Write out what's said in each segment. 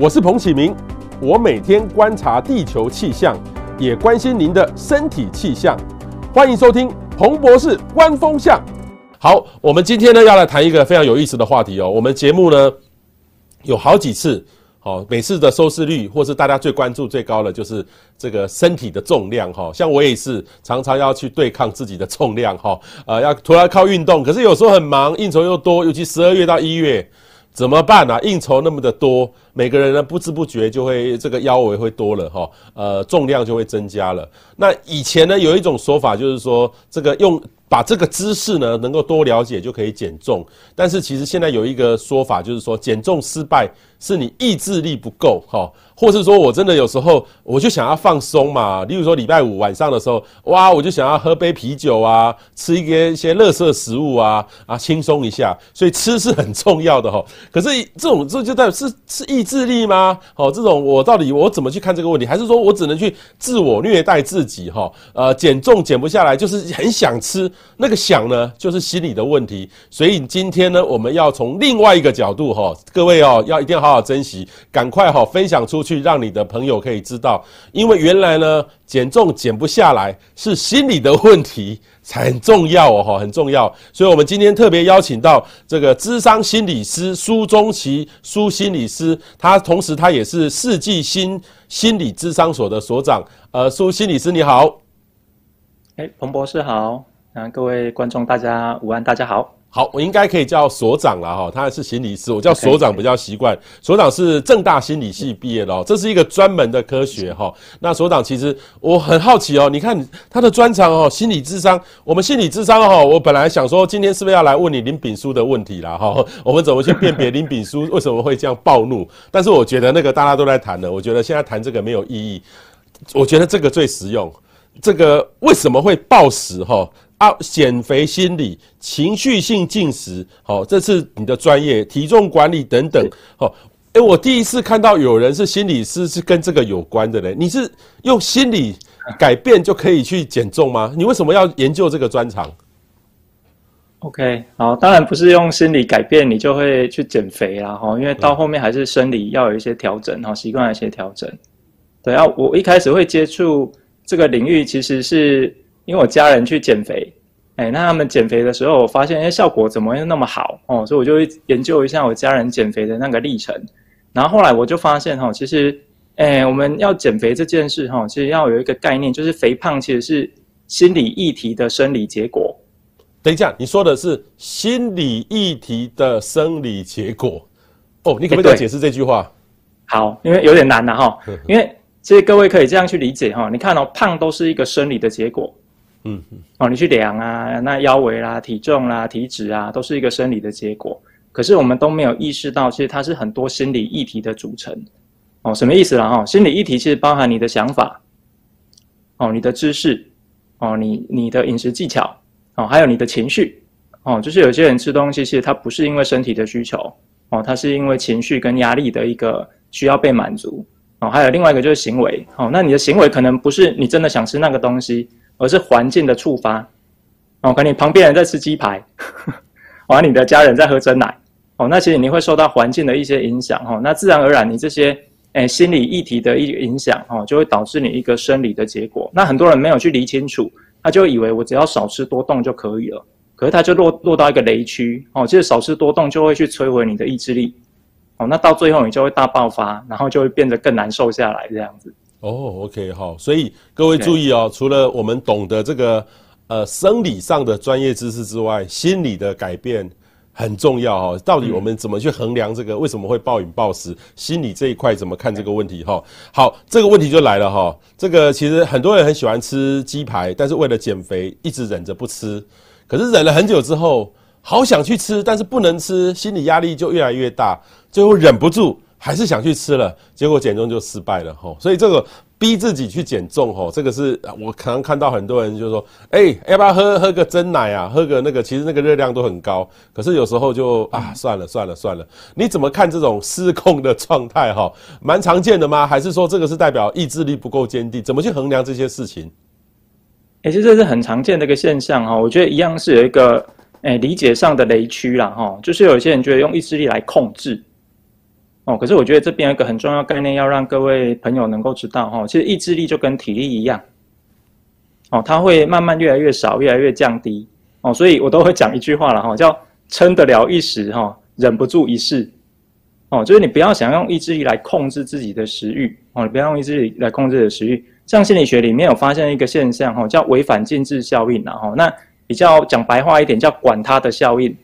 我是彭启明，我每天观察地球气象，也关心您的身体气象。欢迎收听彭博士观风向。好，我们今天呢要来谈一个非常有意思的话题哦。我们节目呢有好几次，好，每次的收视率或是大家最关注最高的就是这个身体的重量哈。像我也是常常要去对抗自己的重量哈，呃，要突然靠运动，可是有时候很忙，应酬又多，尤其十二月到一月。怎么办啊？应酬那么的多，每个人呢不知不觉就会这个腰围会多了哈，呃，重量就会增加了。那以前呢有一种说法就是说，这个用把这个姿势呢能够多了解就可以减重，但是其实现在有一个说法就是说，减重失败是你意志力不够哈。或是说我真的有时候我就想要放松嘛，例如说礼拜五晚上的时候，哇，我就想要喝杯啤酒啊，吃一些一些垃圾食物啊，啊，轻松一下。所以吃是很重要的哈。可是这种这就代表是是意志力吗？哦，这种我到底我怎么去看这个问题？还是说我只能去自我虐待自己哈？呃，减重减不下来，就是很想吃，那个想呢，就是心理的问题。所以今天呢，我们要从另外一个角度哈，各位哦，要一定要好好好珍惜，赶快哈分享出去。让你的朋友可以知道，因为原来呢，减重减不下来是心理的问题，才很重要哦，很重要。所以，我们今天特别邀请到这个咨商心理师苏中奇苏心理师，他同时他也是世纪心心理咨商所的所长。呃，苏心理师你好，哎，彭博士好，啊，各位观众大家午安，大家好。好，我应该可以叫所长了哈，他是心理师，我叫所长比较习惯。所长是正大心理系毕业的哦，这是一个专门的科学哈。那所长其实我很好奇哦，你看他的专长哦，心理智商。我们心理智商哈，我本来想说今天是不是要来问你林炳书的问题啦哈？我们怎么去辨别林炳书为什么会这样暴怒？但是我觉得那个大家都在谈的，我觉得现在谈这个没有意义。我觉得这个最实用。这个为什么会暴食哈？啊，减肥心理、情绪性进食，好，这是你的专业，体重管理等等，好，诶，我第一次看到有人是心理师，是跟这个有关的嘞。你是用心理 改变就可以去减重吗？你为什么要研究这个专长？OK，好，当然不是用心理改变你就会去减肥啦，哈，因为到后面还是生理要有一些调整，哈，习惯有一些调整。对啊，我一开始会接触这个领域，其实是。因为我家人去减肥，哎，那他们减肥的时候，我发现，哎，效果怎么会那么好哦？所以我就会研究一下我家人减肥的那个历程。然后后来我就发现，哈，其实，哎，我们要减肥这件事，哈，其实要有一个概念，就是肥胖其实是心理议题的生理结果。等一下，你说的是心理议题的生理结果？哦，你可不可以再解释这句话？好，因为有点难了哈，因为其实各位可以这样去理解哈，你看哦，胖都是一个生理的结果。嗯嗯，哦，你去量啊，那腰围啦、体重啦、体脂啊，都是一个生理的结果。可是我们都没有意识到，其实它是很多心理议题的组成。哦，什么意思啦？哈，心理议题其实包含你的想法，哦，你的知识，哦，你你的饮食技巧，哦，还有你的情绪。哦，就是有些人吃东西，其实他不是因为身体的需求，哦，他是因为情绪跟压力的一个需要被满足。哦，还有另外一个就是行为。哦，那你的行为可能不是你真的想吃那个东西。而是环境的触发，哦，可能你旁边人在吃鸡排，完 你的家人在喝真奶，哦，那其实你会受到环境的一些影响，哦，那自然而然你这些，诶，心理议题的一影响，哦，就会导致你一个生理的结果。那很多人没有去理清楚，他就以为我只要少吃多动就可以了，可是他就落落到一个雷区，哦，其实少吃多动就会去摧毁你的意志力，哦，那到最后你就会大爆发，然后就会变得更难瘦下来这样子。哦、oh，OK，好，所以各位注意哦，除了我们懂得这个呃生理上的专业知识之外，心理的改变很重要哦。到底我们怎么去衡量这个？为什么会暴饮暴食？心理这一块怎么看这个问题？哈，好，这个问题就来了哈。这个其实很多人很喜欢吃鸡排，但是为了减肥一直忍着不吃，可是忍了很久之后，好想去吃，但是不能吃，心理压力就越来越大，最后忍不住。还是想去吃了，结果减重就失败了吼。所以这个逼自己去减重吼，这个是我可能看到很多人就说，哎、要不要喝喝个真奶啊？喝个那个，其实那个热量都很高。可是有时候就啊，算了算了算了。你怎么看这种失控的状态哈？蛮常见的吗？还是说这个是代表意志力不够坚定？怎么去衡量这些事情？哎、欸，其实这是很常见的一个现象哈。我觉得一样是有一个哎、理解上的雷区啦哈，就是有些人觉得用意志力来控制。哦。可是我觉得这边有一个很重要概念，要让各位朋友能够知道哈，其实意志力就跟体力一样，哦，它会慢慢越来越少，越来越降低哦。所以我都会讲一句话了哈，叫撑得了一时哈，忍不住一世。哦，就是你不要想用意志力来控制自己的食欲哦，你不要用意志力来控制你的食欲。像心理学里面有发现一个现象哈，叫违反禁制效应，然后那比较讲白话一点叫管他的效应。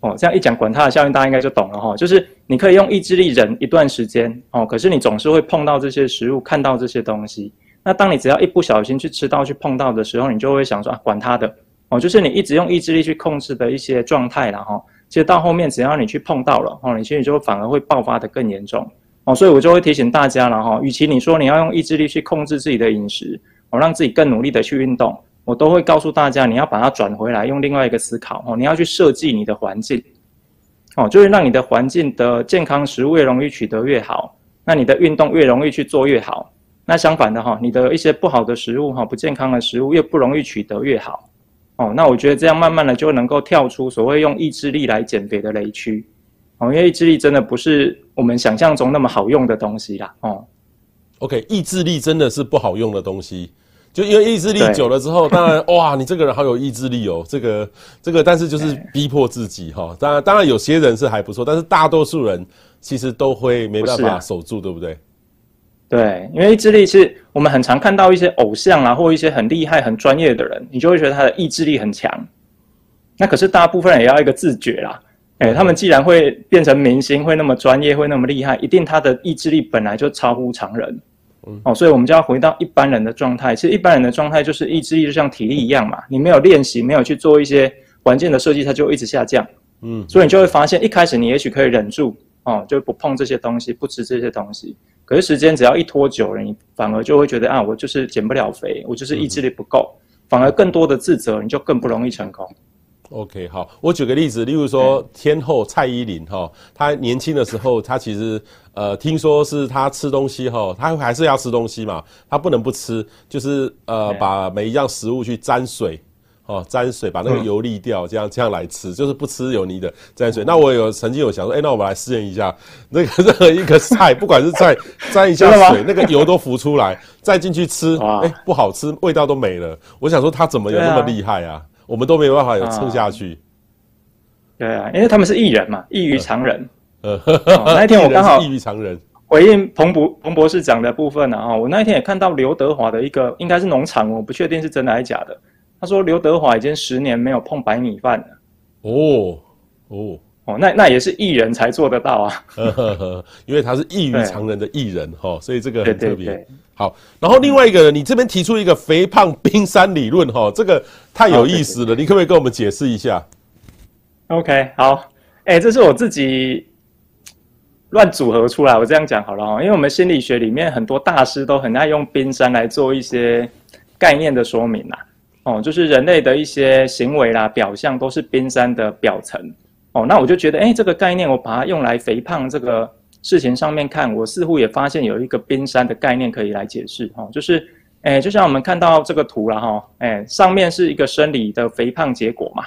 哦，这样一讲管他的效应，大家应该就懂了哈。就是你可以用意志力忍一段时间哦，可是你总是会碰到这些食物，看到这些东西。那当你只要一不小心去吃到、去碰到的时候，你就会想说啊，管他的哦，就是你一直用意志力去控制的一些状态了哈。其实到后面，只要你去碰到了哦，你心里就反而会爆发得更严重哦，所以我就会提醒大家了哈，与其你说你要用意志力去控制自己的饮食，哦，让自己更努力的去运动，我都会告诉大家，你要把它转回来，用另外一个思考哦，你要去设计你的环境，哦，就是让你的环境的健康食物越容易取得越好，那你的运动越容易去做越好，那相反的哈，你的一些不好的食物哈，不健康的食物越不容易取得越好。哦，那我觉得这样慢慢的就能够跳出所谓用意志力来减肥的雷区，哦，因为意志力真的不是我们想象中那么好用的东西啦，哦。OK，意志力真的是不好用的东西，就因为意志力久了之后，当然哇，你这个人好有意志力哦，这个这个，但是就是逼迫自己哈，当然当然有些人是还不错，但是大多数人其实都会没办法守住，对不对？对，因为意志力是我们很常看到一些偶像啊，或一些很厉害、很专业的人，你就会觉得他的意志力很强。那可是大部分人也要一个自觉啦，哎，他们既然会变成明星，会那么专业，会那么厉害，一定他的意志力本来就超乎常人。嗯，哦，所以我们就要回到一般人的状态。其实一般人的状态就是意志力就像体力一样嘛，你没有练习，没有去做一些环境的设计，它就一直下降。嗯，所以你就会发现，一开始你也许可以忍住，哦，就不碰这些东西，不吃这些东西。可是时间只要一拖久了，你反而就会觉得啊，我就是减不了肥，我就是意志力不够，反而更多的自责，你就更不容易成功。OK，好，我举个例子，例如说天后蔡依林哈，她年轻的时候，她其实呃，听说是她吃东西哈，她还是要吃东西嘛，她不能不吃，就是呃，把每一样食物去沾水。哦，沾水把那个油沥掉，这样这样来吃，就是不吃油腻的沾水。那我有曾经有想说，哎，那我们来试验一下，那个任何 一个菜，不管是菜沾一下水，那个油都浮出来，再进去吃，哎，不好吃，味道都没了。我想说他怎么有那么厉害啊？我们都没有办法有撑下去。对啊，因为他们是艺人嘛，异于常人。呃，那一天我 刚好异于常人回应彭博彭博士讲的部分呢啊，我那一天也看到刘德华的一个应该是农场，我不确定是真的还是假的。他说：“刘德华已经十年没有碰白米饭了。”哦哦哦，那那也是艺人才做得到啊，因为他是异于常人的艺人哈，所以这个很特别。好，然后另外一个，你这边提出一个肥胖冰山理论哈，这个太有意思了，你可不可以跟我们解释一下？OK，好，哎、这是我自己乱组合出来，我这样讲好了哈，因为我们心理学里面很多大师都很爱用冰山来做一些概念的说明啦。哦，就是人类的一些行为啦、表象都是冰山的表层。哦，那我就觉得，哎，这个概念我把它用来肥胖这个事情上面看，我似乎也发现有一个冰山的概念可以来解释。哦，就是，哎，就像我们看到这个图了哈，哎，上面是一个生理的肥胖结果嘛。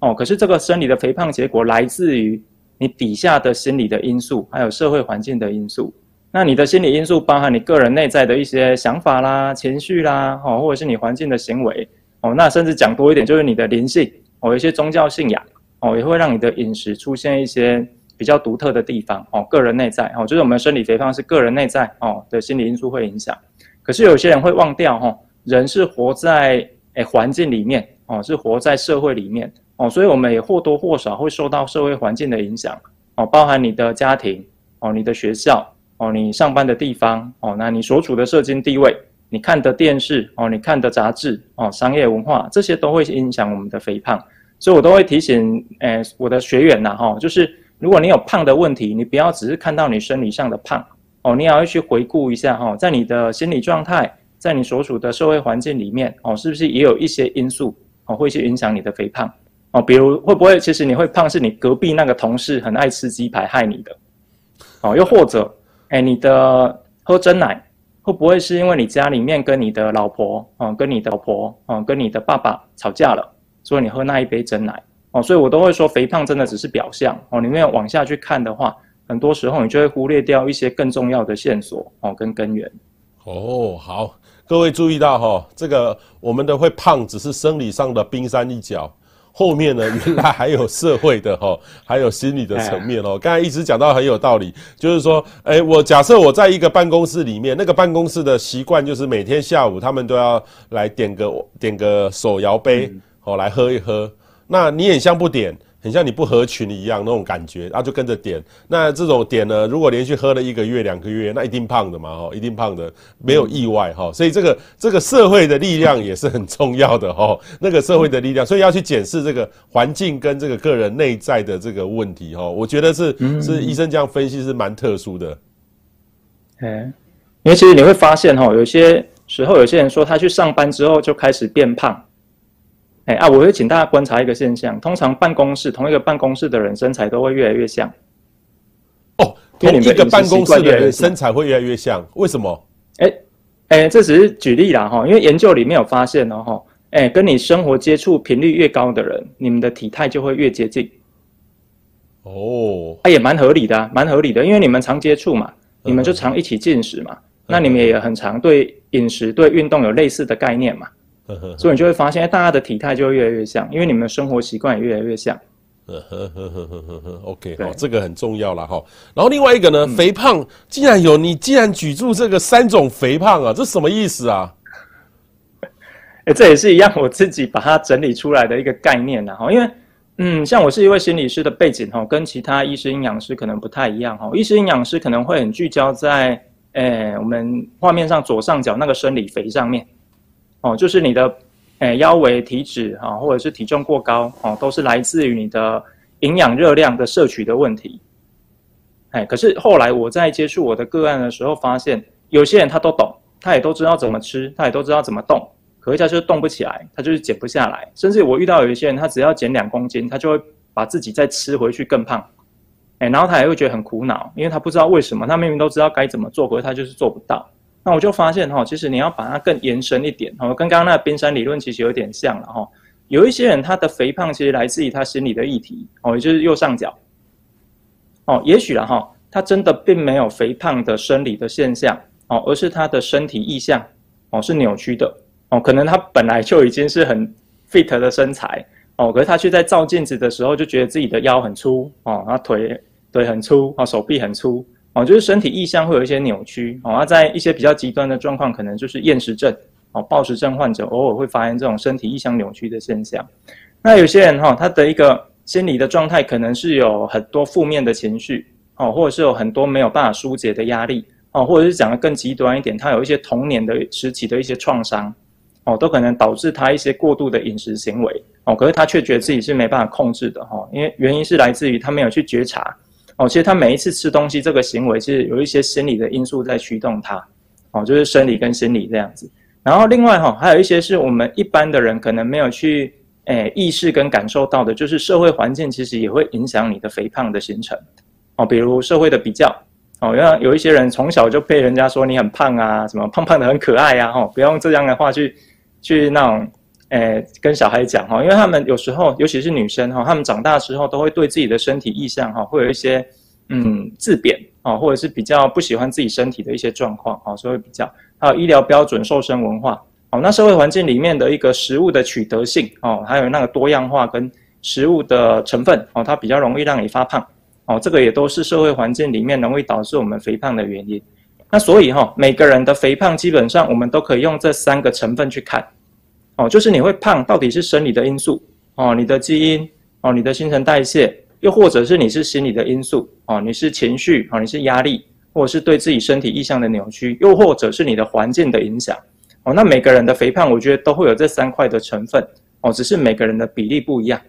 哦，可是这个生理的肥胖结果来自于你底下的心理的因素，还有社会环境的因素。那你的心理因素包含你个人内在的一些想法啦、情绪啦，哦，或者是你环境的行为。哦，那甚至讲多一点，就是你的灵性哦，一些宗教信仰哦，也会让你的饮食出现一些比较独特的地方哦。个人内在哦，就是我们生理肥胖是个人内在哦的心理因素会影响。可是有些人会忘掉哦，人是活在诶环境里面哦，是活在社会里面哦，所以我们也或多或少会受到社会环境的影响哦，包含你的家庭哦，你的学校哦，你上班的地方哦，那你所处的社经地位。你看的电视哦，你看的杂志哦，商业文化这些都会影响我们的肥胖，所以我都会提醒，诶，我的学员呐，哈，就是如果你有胖的问题，你不要只是看到你生理上的胖哦，你也要去回顾一下哈，在你的心理状态，在你所处的社会环境里面哦，是不是也有一些因素哦，会去影响你的肥胖哦？比如会不会其实你会胖是你隔壁那个同事很爱吃鸡排害你的哦？又或者，诶，你的喝真奶。会不会是因为你家里面跟你的老婆，哦，跟你的老婆，哦，跟你的爸爸吵架了，所以你喝那一杯真奶，哦，所以我都会说，肥胖真的只是表象，哦，你没有往下去看的话，很多时候你就会忽略掉一些更重要的线索哦，跟根源。哦，好，各位注意到哈、哦，这个我们的会胖只是生理上的冰山一角。后面呢，原来还有社会的哈，还有心理的层面哦。刚才一直讲到很有道理，就是说，哎，我假设我在一个办公室里面，那个办公室的习惯就是每天下午他们都要来点个点个手摇杯，哦，来喝一喝。那你也像不点？很像你不合群一样那种感觉，然后就跟着点。那这种点呢，如果连续喝了一个月、两个月，那一定胖的嘛，哈，一定胖的，没有意外哈。所以这个这个社会的力量也是很重要的哈。那个社会的力量，所以要去检视这个环境跟这个个人内在的这个问题哈。我觉得是是医生这样分析是蛮特殊的。哎，因为其实你会发现哈，有些时候有些人说他去上班之后就开始变胖。哎啊！我会请大家观察一个现象，通常办公室同一个办公室的人身材都会越来越像。哦，同一个办公室的人身材会越来越像，为什么？哎哎，这只是举例啦哈，因为研究里面有发现哦哈，哎，跟你生活接触频率越高的人，你们的体态就会越接近。哦，啊，也蛮合理的，蛮合理的，因为你们常接触嘛，你们就常一起进食嘛，那你们也很常对饮食、对运动有类似的概念嘛。所以你就会发现，大家的体态就会越来越像，因为你们的生活习惯也越来越像。OK，好，这个很重要了哈。然后另外一个呢，嗯、肥胖竟然有，你竟然举住这个三种肥胖啊，这什么意思啊？哎，这也是一样，我自己把它整理出来的一个概念呐哈。因为，嗯，像我是一位心理师的背景哈，跟其他医师、营养师可能不太一样哈。医师、营养师可能会很聚焦在，诶，我们画面上左上角那个生理肥上面。哦，就是你的，诶，腰围、体脂哈，或者是体重过高，哦，都是来自于你的营养热量的摄取的问题。哎，可是后来我在接触我的个案的时候，发现有些人他都懂，他也都知道怎么吃，他也都知道怎么动，可是他就是动不起来，他就是减不下来。甚至我遇到有一些人，他只要减两公斤，他就会把自己再吃回去更胖。哎，然后他也会觉得很苦恼，因为他不知道为什么，他明明都知道该怎么做，可是他就是做不到。那我就发现哈，其实你要把它更延伸一点哈，跟刚刚那个冰山理论其实有点像了哈。有一些人他的肥胖其实来自于他心理的议题哦，也就是右上角哦，也许了哈，他真的并没有肥胖的生理的现象哦，而是他的身体意象哦是扭曲的哦，可能他本来就已经是很 fit 的身材哦，可是他却在照镜子的时候就觉得自己的腰很粗哦，他腿腿很粗哦，手臂很粗。哦，就是身体意向会有一些扭曲哦，那在一些比较极端的状况，可能就是厌食症哦，暴食症患者偶尔会发现这种身体意向扭曲的现象。那有些人哈，他的一个心理的状态可能是有很多负面的情绪哦，或者是有很多没有办法疏解的压力哦，或者是讲得更极端一点，他有一些童年的时期的一些创伤哦，都可能导致他一些过度的饮食行为哦，可是他却觉得自己是没办法控制的哈，因为原因是来自于他没有去觉察。哦，其实他每一次吃东西这个行为，其实有一些心理的因素在驱动他，哦，就是生理跟心理这样子。然后另外哈，还有一些是我们一般的人可能没有去诶意识跟感受到的，就是社会环境其实也会影响你的肥胖的形成。哦，比如社会的比较，哦，要有一些人从小就被人家说你很胖啊，什么胖胖的很可爱呀，哦，不要用这样的话去去那种。诶，跟小孩讲哈，因为他们有时候，尤其是女生哈，他们长大之后都会对自己的身体意象哈，会有一些嗯自贬啊，或者是比较不喜欢自己身体的一些状况啊，所以比较还有医疗标准、瘦身文化哦，那社会环境里面的一个食物的取得性哦，还有那个多样化跟食物的成分哦，它比较容易让你发胖哦，这个也都是社会环境里面容易导致我们肥胖的原因。那所以哈，每个人的肥胖基本上我们都可以用这三个成分去看。哦，就是你会胖，到底是生理的因素哦，你的基因哦，你的新陈代谢，又或者是你是心理的因素哦，你是情绪哦，你是压力，或者是对自己身体意向的扭曲，又或者是你的环境的影响哦。那每个人的肥胖，我觉得都会有这三块的成分哦，只是每个人的比例不一样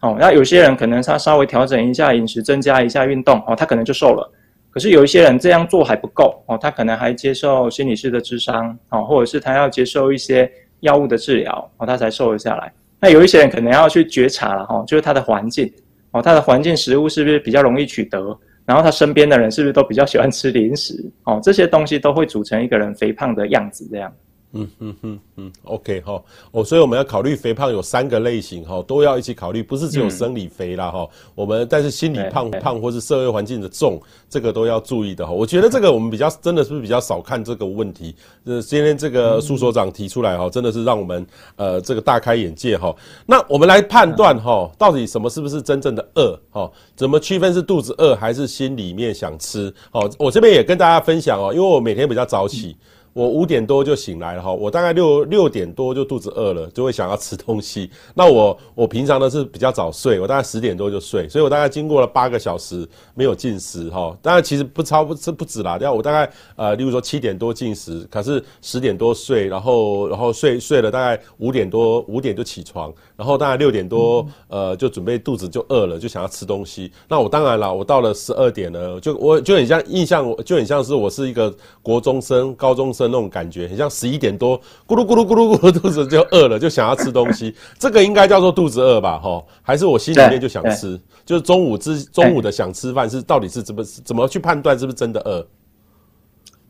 哦。那有些人可能他稍微调整一下饮食，增加一下运动哦，他可能就瘦了。可是有一些人这样做还不够哦，他可能还接受心理师的智商哦，或者是他要接受一些。药物的治疗，哦，他才瘦了下来。那有一些人可能要去觉察了，哈，就是他的环境，哦，他的环境食物是不是比较容易取得？然后他身边的人是不是都比较喜欢吃零食？哦，这些东西都会组成一个人肥胖的样子，这样。嗯嗯嗯嗯，OK 哈，哦，所以我们要考虑肥胖有三个类型哈，都要一起考虑，不是只有生理肥啦哈。我们但是心理胖胖或是社会环境的重，这个都要注意的哈。我觉得这个我们比较真的是比较少看这个问题。呃，今天这个苏所长提出来哈，真的是让我们呃这个大开眼界哈。那我们来判断哈，到底什么是不是真正的饿哈？怎么区分是肚子饿还是心里面想吃？好，我这边也跟大家分享哦，因为我每天比较早起。我五点多就醒来了哈，我大概六六点多就肚子饿了，就会想要吃东西。那我我平常呢是比较早睡，我大概十点多就睡，所以我大概经过了八个小时没有进食哈。当然其实不超不是不止啦，要我大概呃，例如说七点多进食，可是十点多睡，然后然后睡睡了大概五点多五点就起床，然后大概六点多呃就准备肚子就饿了，就想要吃东西。那我当然了，我到了十二点呢，就我就很像印象，就很像是我是一个国中生、高中生。那种感觉很像十一点多，咕噜咕噜咕噜咕噜，肚子就饿了，就想要吃东西。这个应该叫做肚子饿吧？哈，还是我心里面就想吃？就是中午之中午的想吃饭是到底是怎么怎么去判断是不是真的饿？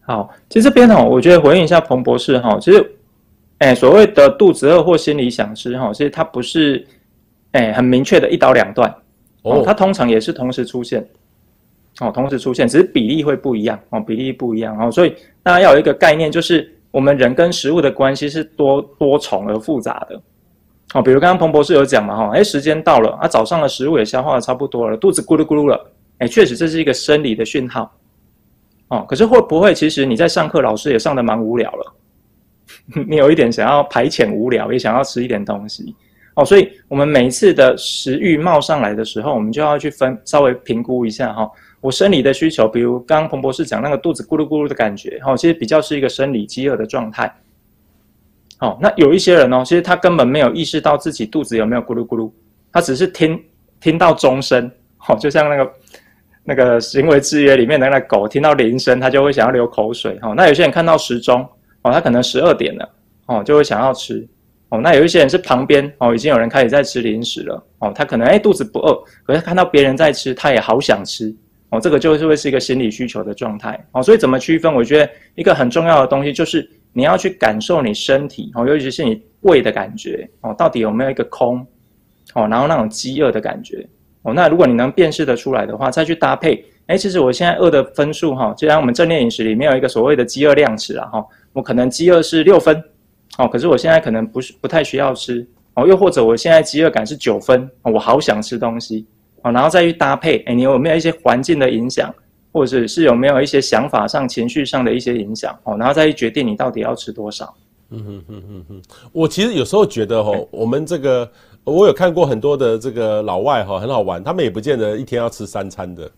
好，其实这边哈，我觉得回应一下彭博士哈，其实，哎，所谓的肚子饿或心里想吃哈，其实它不是哎很明确的一刀两断哦，它通常也是同时出现。哦，同时出现，只是比例会不一样哦，比例不一样哦，所以大家要有一个概念，就是我们人跟食物的关系是多多重而复杂的。哦，比如刚刚彭博士有讲嘛，哈，哎，时间到了，啊，早上的食物也消化的差不多了，肚子咕噜咕噜了，哎，确实这是一个生理的讯号。哦，可是会不会其实你在上课，老师也上得蛮无聊了，你有一点想要排遣无聊，也想要吃一点东西。哦，所以我们每一次的食欲冒上来的时候，我们就要去分稍微评估一下哈。我生理的需求，比如刚刚彭博士讲那个肚子咕噜咕噜的感觉，哈，其实比较是一个生理饥饿的状态。哦，那有一些人哦，其实他根本没有意识到自己肚子有没有咕噜咕噜，他只是听听到钟声，哦，就像那个那个行为制约里面的那个狗听到铃声，它就会想要流口水，哈。那有些人看到时钟，哦，他可能十二点了，哦，就会想要吃，哦。那有一些人是旁边，哦，已经有人开始在吃零食了，哦，他可能哎肚子不饿，可是看到别人在吃，他也好想吃。哦，这个就是会是一个心理需求的状态。哦，所以怎么区分？我觉得一个很重要的东西就是你要去感受你身体哦，尤其是你胃的感觉。哦，到底有没有一个空？哦，然后那种饥饿的感觉。哦，那如果你能辨识得出来的话，再去搭配，哎，其实我现在饿的分数哈，既然我们正念饮食里面有一个所谓的饥饿量尺啊哈，我可能饥饿是六分。哦，可是我现在可能不是不太需要吃。哦，又或者我现在饥饿感是九分，我好想吃东西。哦，然后再去搭配，哎，你有没有一些环境的影响，或者是有没有一些想法上、情绪上的一些影响？哦，然后再去决定你到底要吃多少。嗯哼哼哼哼，我其实有时候觉得，哦，我们这个我有看过很多的这个老外，哈，很好玩，他们也不见得一天要吃三餐的。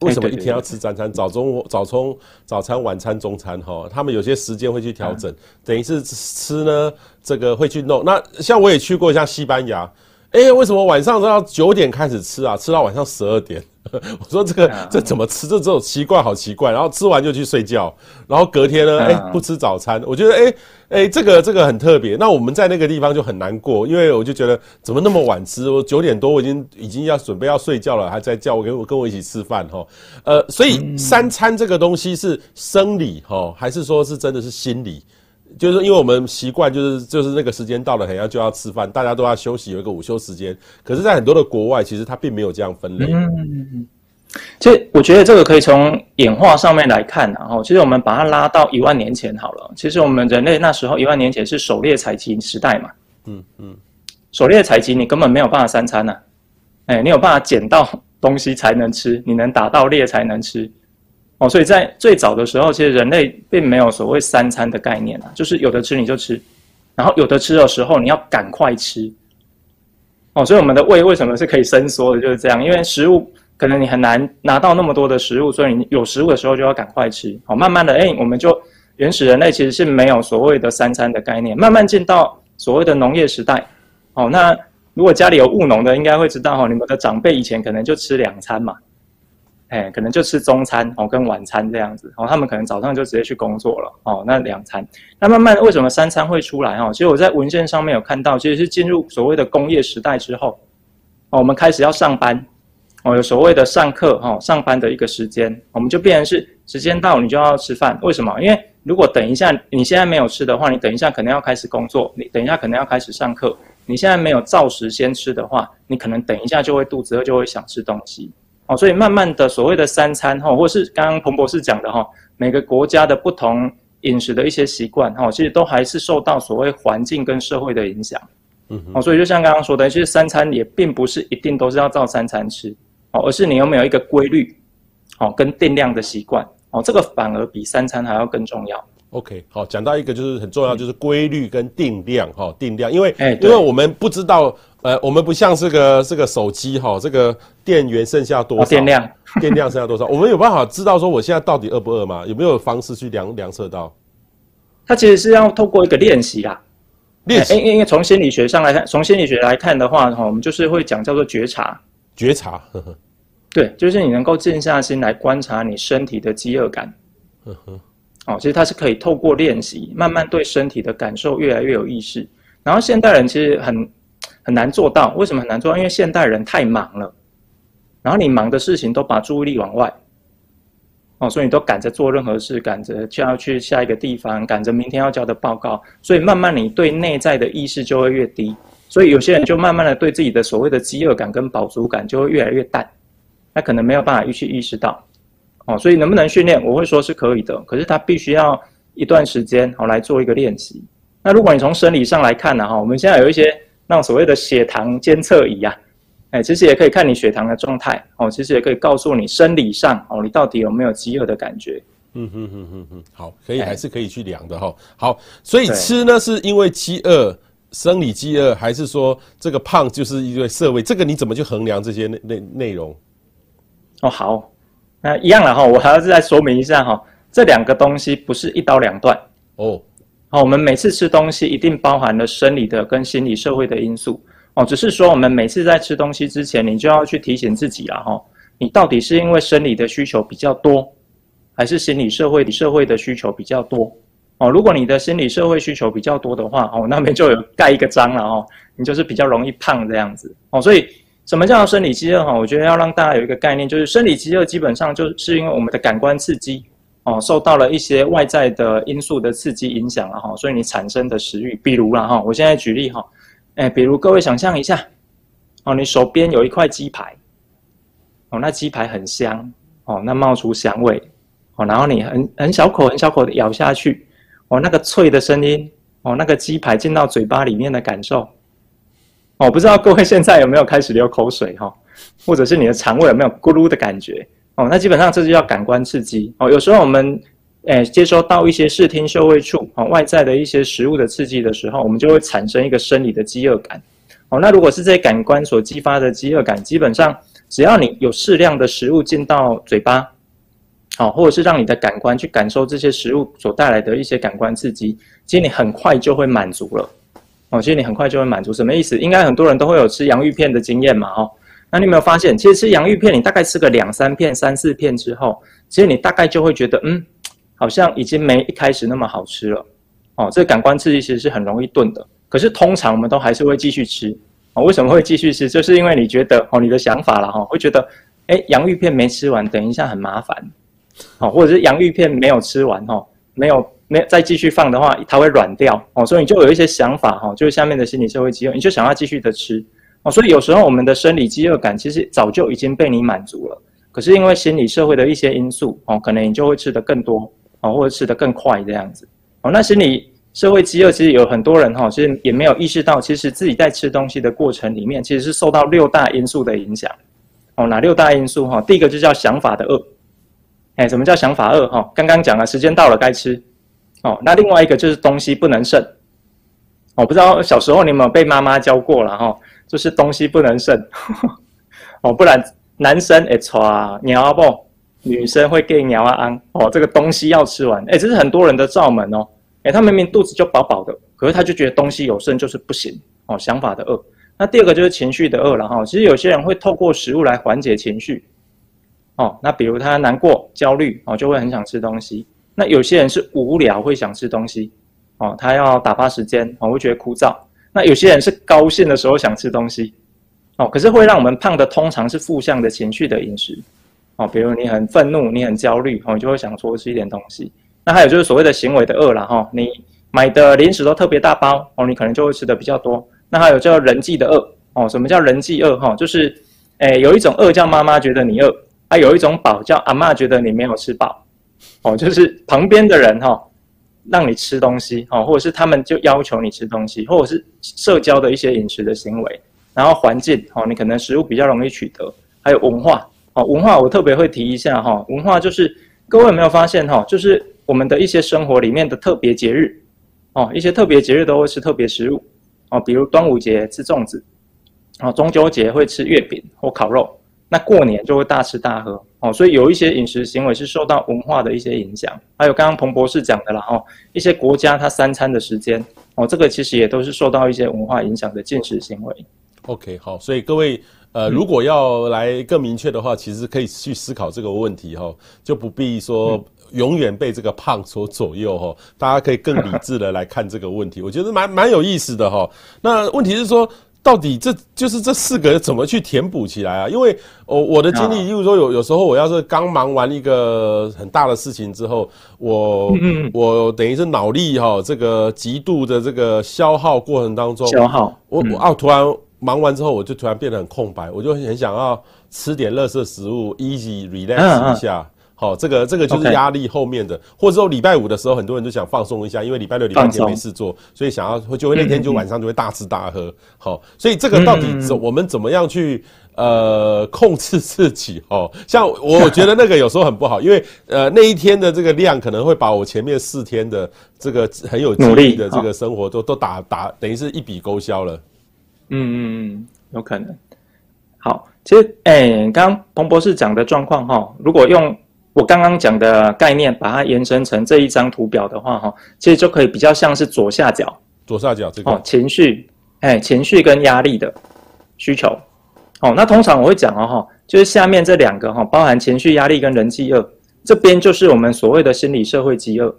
为什么一天要吃三餐？早中早中早餐、晚餐、中餐，哈，他们有些时间会去调整，等于是吃呢，这个会去弄。那像我也去过像西班牙。哎、欸，为什么晚上都要九点开始吃啊？吃到晚上十二点？我说这个这怎么吃？这这种奇怪，好奇怪。然后吃完就去睡觉，然后隔天呢，哎、欸，不吃早餐。我觉得，哎、欸、哎、欸，这个这个很特别。那我们在那个地方就很难过，因为我就觉得怎么那么晚吃？我九点多我已经已经要准备要睡觉了，还在叫我跟我跟我一起吃饭哈。呃，所以三餐这个东西是生理哈，还是说是真的是心理？就是因为我们习惯，就是就是那个时间到了，好像就要吃饭，大家都要休息，有一个午休时间。可是，在很多的国外，其实它并没有这样分类。嗯，其实我觉得这个可以从演化上面来看，然后其实我们把它拉到一万年前好了。其实我们人类那时候一万年前是狩猎采集时代嘛。嗯嗯，狩猎采集你根本没有办法三餐呐、啊，哎，你有办法捡到东西才能吃，你能打到猎才能吃。哦，所以在最早的时候，其实人类并没有所谓三餐的概念啊，就是有的吃你就吃，然后有的吃的时候你要赶快吃。哦，所以我们的胃为什么是可以伸缩的，就是这样，因为食物可能你很难拿到那么多的食物，所以你有食物的时候就要赶快吃。好，慢慢的，哎，我们就原始人类其实是没有所谓的三餐的概念，慢慢进到所谓的农业时代。哦，那如果家里有务农的，应该会知道哈，你们的长辈以前可能就吃两餐嘛。哎，可能就吃中餐哦，跟晚餐这样子哦。他们可能早上就直接去工作了哦。那两餐，那慢慢为什么三餐会出来哦？其实我在文献上面有看到，其实是进入所谓的工业时代之后哦，我们开始要上班哦，有所谓的上课哦，上班的一个时间，我们就变成是时间到你就要吃饭。为什么？因为如果等一下你现在没有吃的话，你等一下可能要开始工作，你等一下可能要开始上课。你现在没有照时先吃的话，你可能等一下就会肚子饿，就会想吃东西。哦，所以慢慢的所谓的三餐哈，或是刚刚彭博士讲的哈，每个国家的不同饮食的一些习惯哈，其实都还是受到所谓环境跟社会的影响。嗯，哦，所以就像刚刚说的，其实三餐也并不是一定都是要照三餐吃，哦，而是你有没有一个规律，哦，跟定量的习惯，哦，这个反而比三餐还要更重要。OK，好，讲到一个就是很重要，就是规律跟定量哈、嗯，定量，因为、欸、因为我们不知道，呃，我们不像这个这个手机哈，这个电源剩下多少，电量，电量剩下多少，我们有办法知道说我现在到底饿不饿吗？有没有方式去量量测到？它其实是要透过一个练习啦，练习，因为从心理学上来看，从心理学来看的话哈，我们就是会讲叫做觉察，觉察，呵呵，对，就是你能够静下心来观察你身体的饥饿感，呵呵。哦，其实它是可以透过练习，慢慢对身体的感受越来越有意识。然后现代人其实很很难做到，为什么很难做到？因为现代人太忙了，然后你忙的事情都把注意力往外，哦，所以你都赶着做任何事，赶着就要去下一个地方，赶着明天要交的报告，所以慢慢你对内在的意识就会越低。所以有些人就慢慢的对自己的所谓的饥饿感跟饱足感就会越来越淡，他可能没有办法去意识到。哦，所以能不能训练？我会说是可以的，可是他必须要一段时间好来做一个练习。那如果你从生理上来看呢？哈，我们现在有一些那种所谓的血糖监测仪啊，哎，其实也可以看你血糖的状态。哦，其实也可以告诉你生理上哦，你到底有没有饥饿的感觉？嗯哼哼哼哼，好，可以还是可以去量的哈。好，所以吃呢是因为饥饿，生理饥饿，还是说这个胖就是因为色味？这个你怎么去衡量这些内内内容？哦，好。那一样了哈，我还要再说明一下哈，这两个东西不是一刀两断哦。好，我们每次吃东西一定包含了生理的跟心理社会的因素哦，只是说我们每次在吃东西之前，你就要去提醒自己了哈，你到底是因为生理的需求比较多，还是心理社会社会的需求比较多哦？如果你的心理社会需求比较多的话哦，那边就有盖一个章了哦，你就是比较容易胖这样子哦，所以。什么叫生理饥饿？哈，我觉得要让大家有一个概念，就是生理饥饿基本上就是因为我们的感官刺激哦，受到了一些外在的因素的刺激影响了哈，所以你产生的食欲。比如了哈，我现在举例哈，哎，比如各位想象一下，哦，你手边有一块鸡排，哦，那鸡排很香，哦，那冒出香味，哦，然后你很很小口很小口的咬下去，哦，那个脆的声音，哦，那个鸡排进到嘴巴里面的感受。哦，不知道各位现在有没有开始流口水哈，或者是你的肠胃有没有咕噜的感觉？哦，那基本上这就叫感官刺激。哦，有时候我们诶接收到一些视听嗅味触哦外在的一些食物的刺激的时候，我们就会产生一个生理的饥饿感。哦，那如果是这些感官所激发的饥饿感，基本上只要你有适量的食物进到嘴巴，哦，或者是让你的感官去感受这些食物所带来的一些感官刺激，其实你很快就会满足了。哦，其实你很快就会满足，什么意思？应该很多人都会有吃洋芋片的经验嘛，哦，那你有没有发现，其实吃洋芋片，你大概吃个两三片、三四片之后，其实你大概就会觉得，嗯，好像已经没一开始那么好吃了。哦，这感官刺激其实是很容易钝的，可是通常我们都还是会继续吃。哦，为什么会继续吃？就是因为你觉得，哦，你的想法了哈，会觉得，哎，洋芋片没吃完，等一下很麻烦，哦，或者是洋芋片没有吃完，哦，没有。没再继续放的话，它会软掉哦，所以你就有一些想法哈，就是下面的心理社会饥饿，你就想要继续的吃哦，所以有时候我们的生理饥饿感其实早就已经被你满足了，可是因为心理社会的一些因素哦，可能你就会吃得更多哦，或者吃得更快这样子哦。那心理社会饥饿其实有很多人哈，其实也没有意识到，其实自己在吃东西的过程里面，其实是受到六大因素的影响哦。哪六大因素哈？第一个就叫想法的饿，哎，什么叫想法饿哈？刚刚讲了，时间到了该吃。哦，那另外一个就是东西不能剩。我、不知道小时候你有没有被妈妈教过了哈、就是东西不能剩。哦，不然男生会抓鸟啊不，女生会给鸟啊安。哦，这个东西要吃完，哎，这是很多人的罩门哦。哎，他明明肚子就饱饱的，可是他就觉得东西有剩就是不行。哦，想法的饿。那第二个就是情绪的饿了哈。其实有些人会透过食物来缓解情绪。哦，那比如他难过、焦虑，哦，就会很想吃东西。那有些人是无聊，会想吃东西，哦，他要打发时间，哦，会觉得枯燥。那有些人是高兴的时候想吃东西，哦，可是会让我们胖的通常是负向的情绪的饮食，哦，比如你很愤怒，你很焦虑，哦，你就会想多吃一点东西。那还有就是所谓的行为的饿了哈，你买的零食都特别大包哦，你可能就会吃的比较多。那还有叫人际的饿哦，什么叫人际饿哈？就是诶有一种饿叫妈妈觉得你饿，啊有一种饱叫阿嬷觉得你没有吃饱哦，就是旁边的人哈让你吃东西哦，或者是他们就要求你吃东西，或者是社交的一些饮食的行为，然后环境哦，你可能食物比较容易取得，还有文化哦，文化我特别会提一下哈，文化就是各位有没有发现哈，就是我们的一些生活里面的特别节日哦，一些特别节日都会吃特别食物。哦，比如端午节吃粽子，哦，中秋节会吃月饼或烤肉，那过年就会大吃大喝，哦，所以有一些饮食行为是受到文化的一些影响，还有刚刚彭博士讲的啦，哦，一些国家它三餐的时间，哦，这个其实也都是受到一些文化影响的进食行为。OK，好，所以各位，呃，如果要来更明确的话，其实可以去思考这个问题哈，就不必说。嗯永远被这个胖所左右哈，大家可以更理智的来看这个问题，我觉得蛮蛮有意思的哈。那问题是说，到底这就是这四个怎么去填补起来啊？因为我我的经历，例如说有有时候我要是刚忙完一个很大的事情之后，我我等于是脑力哈这个极度的这个消耗过程当中，消耗我我啊突然忙完之后，我就突然变得很空白，我就很想要吃点垃圾食物，easy relax 一下。好，这个这个就是压力后面的.或者说礼拜五的时候，很多人就想放松一下，因为礼拜六、礼拜天没事做，所以想要就会那天就晚上就会大吃大喝。好，所以这个到底怎我们怎么样去呃控制自己？哦，像我 觉得那个有时候很不好，因为呃那一天的这个量可能会把我前面四天的这个很有精力的这个生活都都打打等于是一笔勾销了。嗯嗯嗯，有可能。好，其实哎，刚刚彭博士讲的状况哈，如果用我刚刚讲的概念，把它延伸成这一张图表的话，哈，其实就可以比较像是左下角，左下角这个。哦，情绪，哎，情绪跟压力的需求，哦，那通常我会讲哦，哈，就是下面这两个哈，包含情绪、压力跟人际饿，这边就是我们所谓的心理社会饥饿，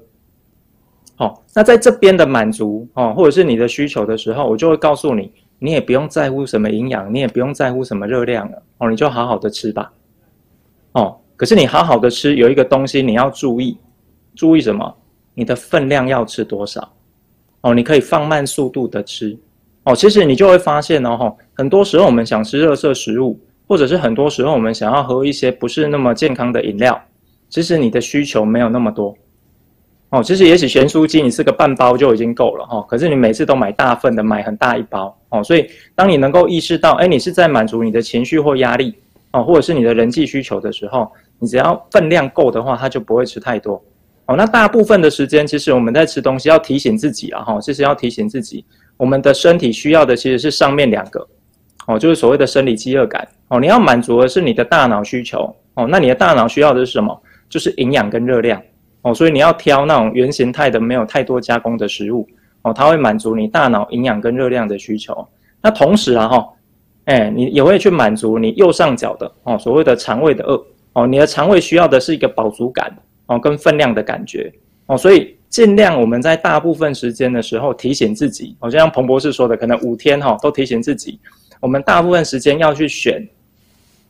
哦，那在这边的满足哦，或者是你的需求的时候，我就会告诉你，你也不用在乎什么营养，你也不用在乎什么热量了，哦，你就好好的吃吧，哦。可是你好好的吃，有一个东西你要注意，注意什么？你的分量要吃多少？哦，你可以放慢速度的吃。哦，其实你就会发现哦，很多时候我们想吃热色食物，或者是很多时候我们想要喝一些不是那么健康的饮料，其实你的需求没有那么多。哦，其实也许咸酥鸡你吃个半包就已经够了哈，可是你每次都买大份的，买很大一包哦，所以当你能够意识到，哎，你是在满足你的情绪或压力哦，或者是你的人际需求的时候。你只要分量够的话，它就不会吃太多。哦，那大部分的时间，其实我们在吃东西要提醒自己啊，哈，其实要提醒自己，我们的身体需要的其实是上面两个，哦，就是所谓的生理饥饿感。哦，你要满足的是你的大脑需求。哦，那你的大脑需要的是什么？就是营养跟热量。哦，所以你要挑那种原形态的、没有太多加工的食物。哦，它会满足你大脑营养跟热量的需求。那同时啊，哈，哎，你也会去满足你右上角的哦，所谓的肠胃的饿。哦，你的肠胃需要的是一个饱足感哦，跟分量的感觉哦，所以尽量我们在大部分时间的时候提醒自己，哦，就像彭博士说的，可能五天哈都提醒自己，我们大部分时间要去选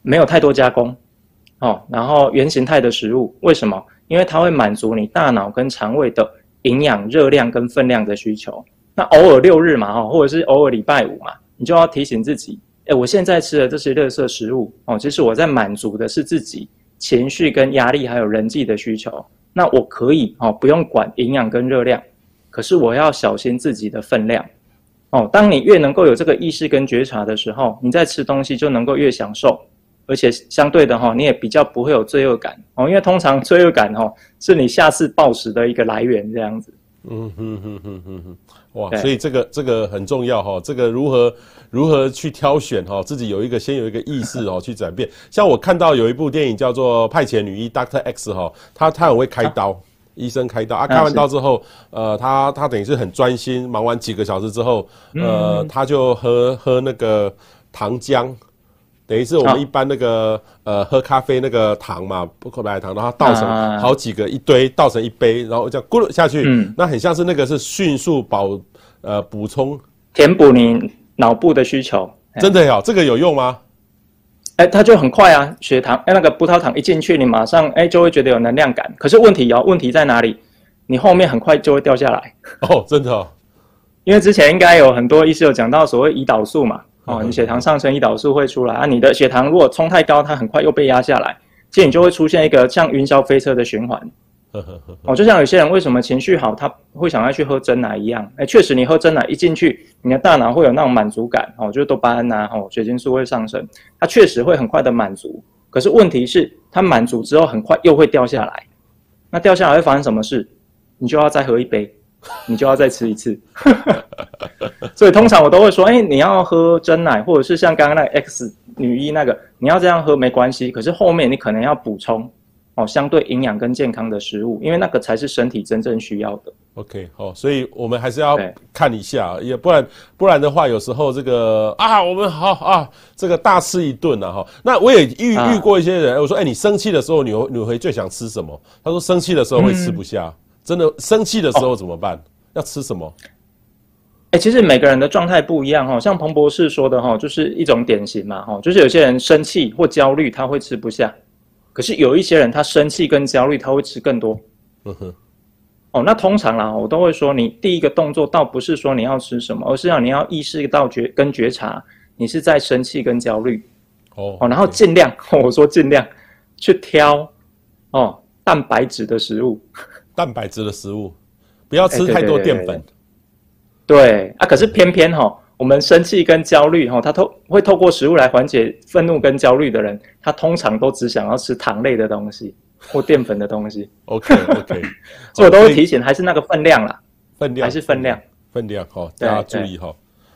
没有太多加工哦，然后原形态的食物，为什么？因为它会满足你大脑跟肠胃的营养、热量跟分量的需求。那偶尔六日嘛哈，或者是偶尔礼拜五嘛，你就要提醒自己，哎，我现在吃的这些垃圾食物哦，其实我在满足的是自己。情绪跟压力还有人际的需求，那我可以哦，不用管营养跟热量，可是我要小心自己的分量哦。当你越能够有这个意识跟觉察的时候，你在吃东西就能够越享受，而且相对的哈，你也比较不会有罪恶感哦。因为通常罪恶感哈是你下次暴食的一个来源，这样子。嗯哼哼哼哼哼，哇！所以这个这个很重要哈，这个如何如何去挑选哈，自己有一个先有一个意识哦，去转变。像我看到有一部电影叫做《派遣女医》（Doctor X） 哈，她她很会开刀，啊、医生开刀啊，开完刀之后，呃，他他等于是很专心，忙完几个小时之后，呃，他就喝喝那个糖浆。等于是我们一般那个呃喝咖啡那个糖嘛，不可白糖，然后倒成好几个一堆，倒成一杯，然后这样咕噜下去，嗯，那很像是那个是迅速保呃补充填补你脑部的需求。真的呀？这个有用吗？哎，它就很快啊，血糖哎那个葡萄糖一进去，你马上哎就会觉得有能量感。可是问题哦，问题在哪里？你后面很快就会掉下来。哦，真的哦。因为之前应该有很多医师有讲到所谓胰岛素嘛，哦，你血糖上升，胰岛素会出来啊。你的血糖如果冲太高，它很快又被压下来，其实你就会出现一个像云霄飞车的循环。哦，就像有些人为什么情绪好，他会想要去喝真奶一样。哎，确实，你喝真奶一进去，你的大脑会有那种满足感，哦，就是多巴胺呐，哦，血清素会上升，它确实会很快的满足。可是问题是，它满足之后很快又会掉下来。那掉下来会发生什么事？你就要再喝一杯。你就要再吃一次，所以通常我都会说，哎、欸，你要喝真奶，或者是像刚刚那个 X 女一那个，你要这样喝没关系，可是后面你可能要补充哦，相对营养跟健康的食物，因为那个才是身体真正需要的。OK，好，所以我们还是要看一下，也不然不然的话，有时候这个啊，我们好啊，这个大吃一顿啊哈。那我也遇遇过一些人，我说，哎、欸，你生气的时候，你会你会最想吃什么？他说，生气的时候会吃不下。嗯真的生气的时候怎么办？哦、要吃什么？哎、欸，其实每个人的状态不一样哈。像彭博士说的哈，就是一种典型嘛哈，就是有些人生气或焦虑他会吃不下，可是有一些人他生气跟焦虑他会吃更多。嗯哼。哦，那通常啦，我都会说，你第一个动作倒不是说你要吃什么，而是让你要意识到觉跟觉察，你是在生气跟焦虑。哦。哦，然后尽量，我说尽量去挑哦蛋白质的食物。蛋白质的食物，不要吃太多淀粉。对啊，可是偏偏哈，我们生气跟焦虑哈，他透会透过食物来缓解愤怒跟焦虑的人，他通常都只想要吃糖类的东西 或淀粉的东西。OK OK，所以我都会提醒，还是那个分量啦，分量还是分量，分量哈，大家注意哈。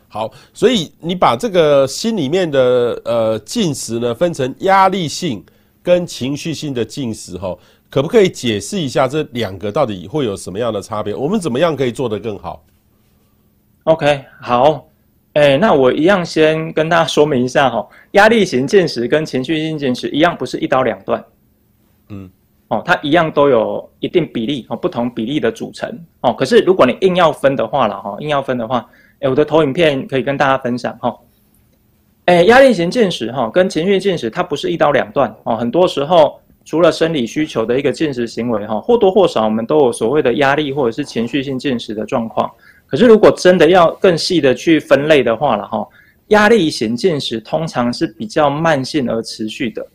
好，所以你把这个心里面的呃进食呢，分成压力性跟情绪性的进食哈。可不可以解释一下这两个到底会有什么样的差别？我们怎么样可以做得更好？OK，好，哎、欸，那我一样先跟大家说明一下哈，压力型进食跟情绪性进食一样，不是一刀两断。嗯，哦，它一样都有一定比例哦，不同比例的组成哦。可是如果你硬要分的话了哈，硬要分的话，哎、欸，我的投影片可以跟大家分享哈。哎、欸，压力型进食哈跟情绪进食它不是一刀两断哦，很多时候。除了生理需求的一个进食行为，哈，或多或少我们都有所谓的压力或者是情绪性进食的状况。可是如果真的要更细的去分类的话了，哈，压力型进食通常是比较慢性而持续的，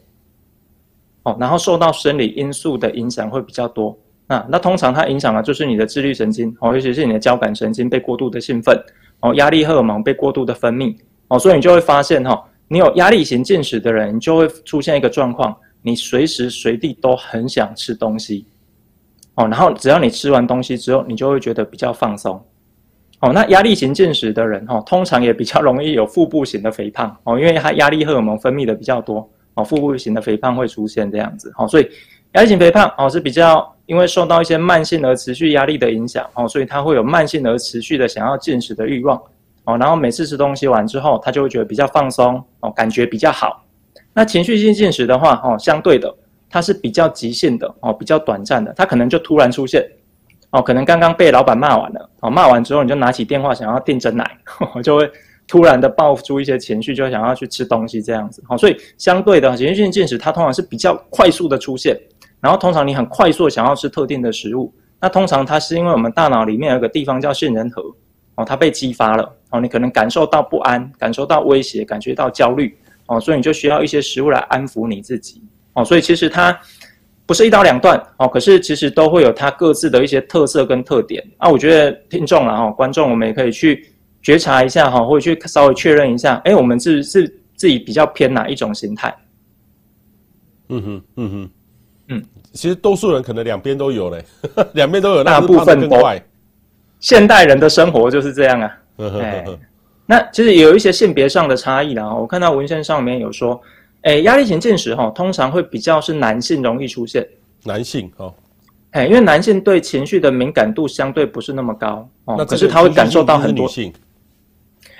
哦，然后受到生理因素的影响会比较多。那那通常它影响的就是你的自律神经，哦，尤其是你的交感神经被过度的兴奋，哦，压力荷尔蒙被过度的分泌，哦，所以你就会发现，哈，你有压力型进食的人，你就会出现一个状况。你随时随地都很想吃东西，哦，然后只要你吃完东西之后，你就会觉得比较放松，哦，那压力型进食的人，哈，通常也比较容易有腹部型的肥胖，哦，因为他压力荷尔蒙分泌的比较多，哦，腹部型的肥胖会出现这样子，哦，所以压力型肥胖，哦，是比较因为受到一些慢性而持续压力的影响，哦，所以他会有慢性而持续的想要进食的欲望，哦，然后每次吃东西完之后，他就会觉得比较放松，哦，感觉比较好。那情绪性进食的话，哦，相对的，它是比较极限的，哦，比较短暂的，它可能就突然出现，哦，可能刚刚被老板骂完了，哦，骂完之后你就拿起电话想要订珍奶，就会突然的爆出一些情绪，就想要去吃东西这样子，好，所以相对的情绪性进食，它通常是比较快速的出现，然后通常你很快速想要吃特定的食物，那通常它是因为我们大脑里面有个地方叫杏仁核，哦，它被激发了，哦，你可能感受到不安，感受到威胁，感觉到焦虑。哦，所以你就需要一些食物来安抚你自己。哦，所以其实它不是一刀两断。哦，可是其实都会有它各自的一些特色跟特点。啊，我觉得听众啦，哈，观众，我们也可以去觉察一下，哈，或者去稍微确认一下，哎，我们是是自己比较偏哪一种形态？嗯哼，嗯哼，嗯，其实多数人可能两边都有嘞，两边都有，大部分都。现代人的生活就是这样啊。呵呵呵呵那其实也有一些性别上的差异啦。我看到文献上面有说，诶，压力型进食哈，通常会比较是男性容易出现。男性哦，诶，因为男性对情绪的敏感度相对不是那么高哦，可是他会感受到很多。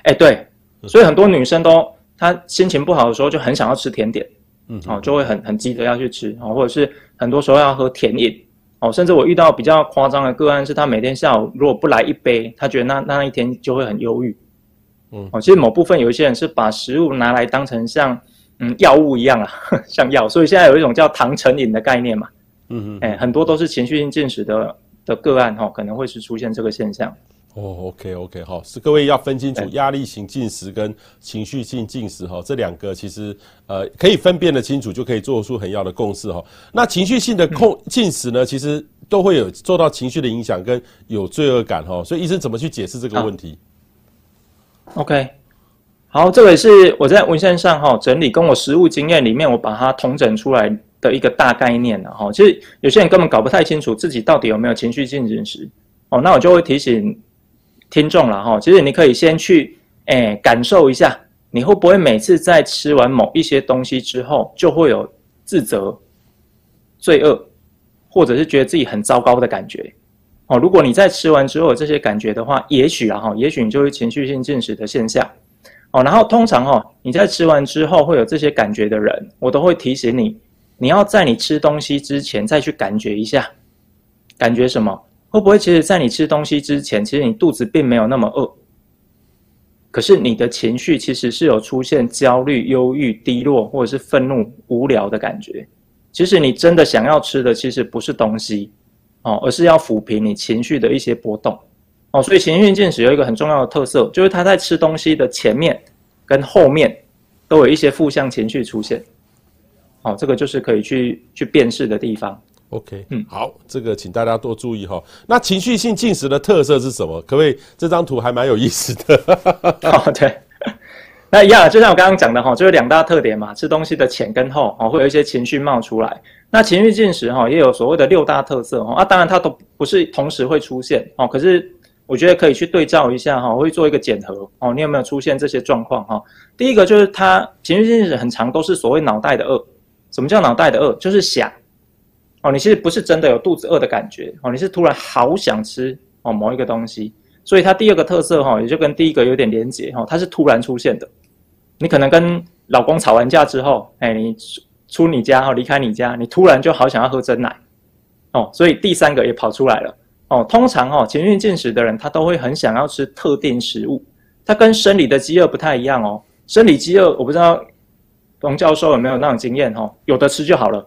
诶，对，所以很多女生都她心情不好的时候就很想要吃甜点，嗯，哦，就会很很急着要去吃哦，或者是很多时候要喝甜饮哦，甚至我遇到比较夸张的个案是，他每天下午如果不来一杯，他觉得那那一天就会很忧郁。嗯，哦，其实某部分有一些人是把食物拿来当成像嗯药物一样啊，像药，所以现在有一种叫糖成瘾的概念嘛。嗯嗯，哎，很多都是情绪性进食的的个案哈，可能会是出现这个现象。哦，OK，OK，好，是各位要分清楚压力型进食跟情绪性进食哈，这两个其实呃可以分辨的清楚，就可以做出很要的共识哈。那情绪性的控进食呢，其实都会有受到情绪的影响跟有罪恶感哈，所以医生怎么去解释这个问题？OK，好，这个是我在文献上哈整理，跟我实务经验里面我把它统整出来的一个大概念了哈。其实有些人根本搞不太清楚自己到底有没有情绪性进食哦，那我就会提醒。听众了哈，其实你可以先去诶、感受一下，你会不会每次在吃完某一些东西之后，就会有自责、罪恶，或者是觉得自己很糟糕的感觉？哦，如果你在吃完之后有这些感觉的话，也许啊哈，也许你就是情绪性进食的现象。哦，然后通常哈，你在吃完之后会有这些感觉的人，我都会提醒你，你要在你吃东西之前再去感觉一下，感觉什么？会不会其实，在你吃东西之前，其实你肚子并没有那么饿，可是你的情绪其实是有出现焦虑、忧郁、低落，或者是愤怒、无聊的感觉。其实你真的想要吃的，其实不是东西哦，而是要抚平你情绪的一些波动哦。所以情绪性进食有一个很重要的特色，就是它在吃东西的前面跟后面都有一些负向情绪出现。哦，这个就是可以去去辨识的地方。OK，嗯，好，这个请大家多注意哈。那情绪性进食的特色是什么？可不可以？这张图还蛮有意思的。哦，对，那一样，就像我刚刚讲的哈，就是两大特点嘛，吃东西的前跟后哦，会有一些情绪冒出来。那情绪进食哈，也有所谓的六大特色哈。啊，当然它都不是同时会出现哦，可是我觉得可以去对照一下哈，我会做一个检核哦，你有没有出现这些状况哈？第一个就是它情绪进食很长都是所谓脑袋的饿。什么叫脑袋的饿？就是想。哦，你其实不是真的有肚子饿的感觉哦，你是突然好想吃哦某一个东西，所以它第二个特色哈，也就跟第一个有点连结哈，它是突然出现的。你可能跟老公吵完架之后，哎，你出你家哈，离开你家，你突然就好想要喝真奶哦，所以第三个也跑出来了哦。通常哦，情绪进食的人他都会很想要吃特定食物，他跟生理的饥饿不太一样哦。生理饥饿我不知道龙教授有没有那种经验哦，有的吃就好了。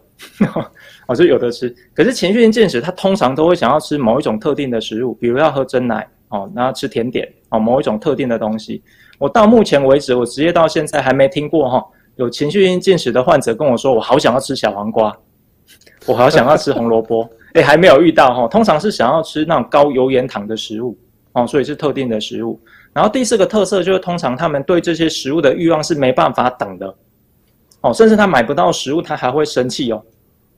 我，就有的吃，可是情绪性进食，他通常都会想要吃某一种特定的食物，比如要喝真奶哦，然后吃甜点哦，某一种特定的东西。我到目前为止，我职业到现在还没听过哈、哦，有情绪性进食的患者跟我说，我好想要吃小黄瓜，我好想要吃红萝卜，哎，还没有遇到哈、哦。通常是想要吃那种高油盐糖的食物哦，所以是特定的食物。然后第四个特色就是，通常他们对这些食物的欲望是没办法等的哦，甚至他买不到食物，他还会生气哦。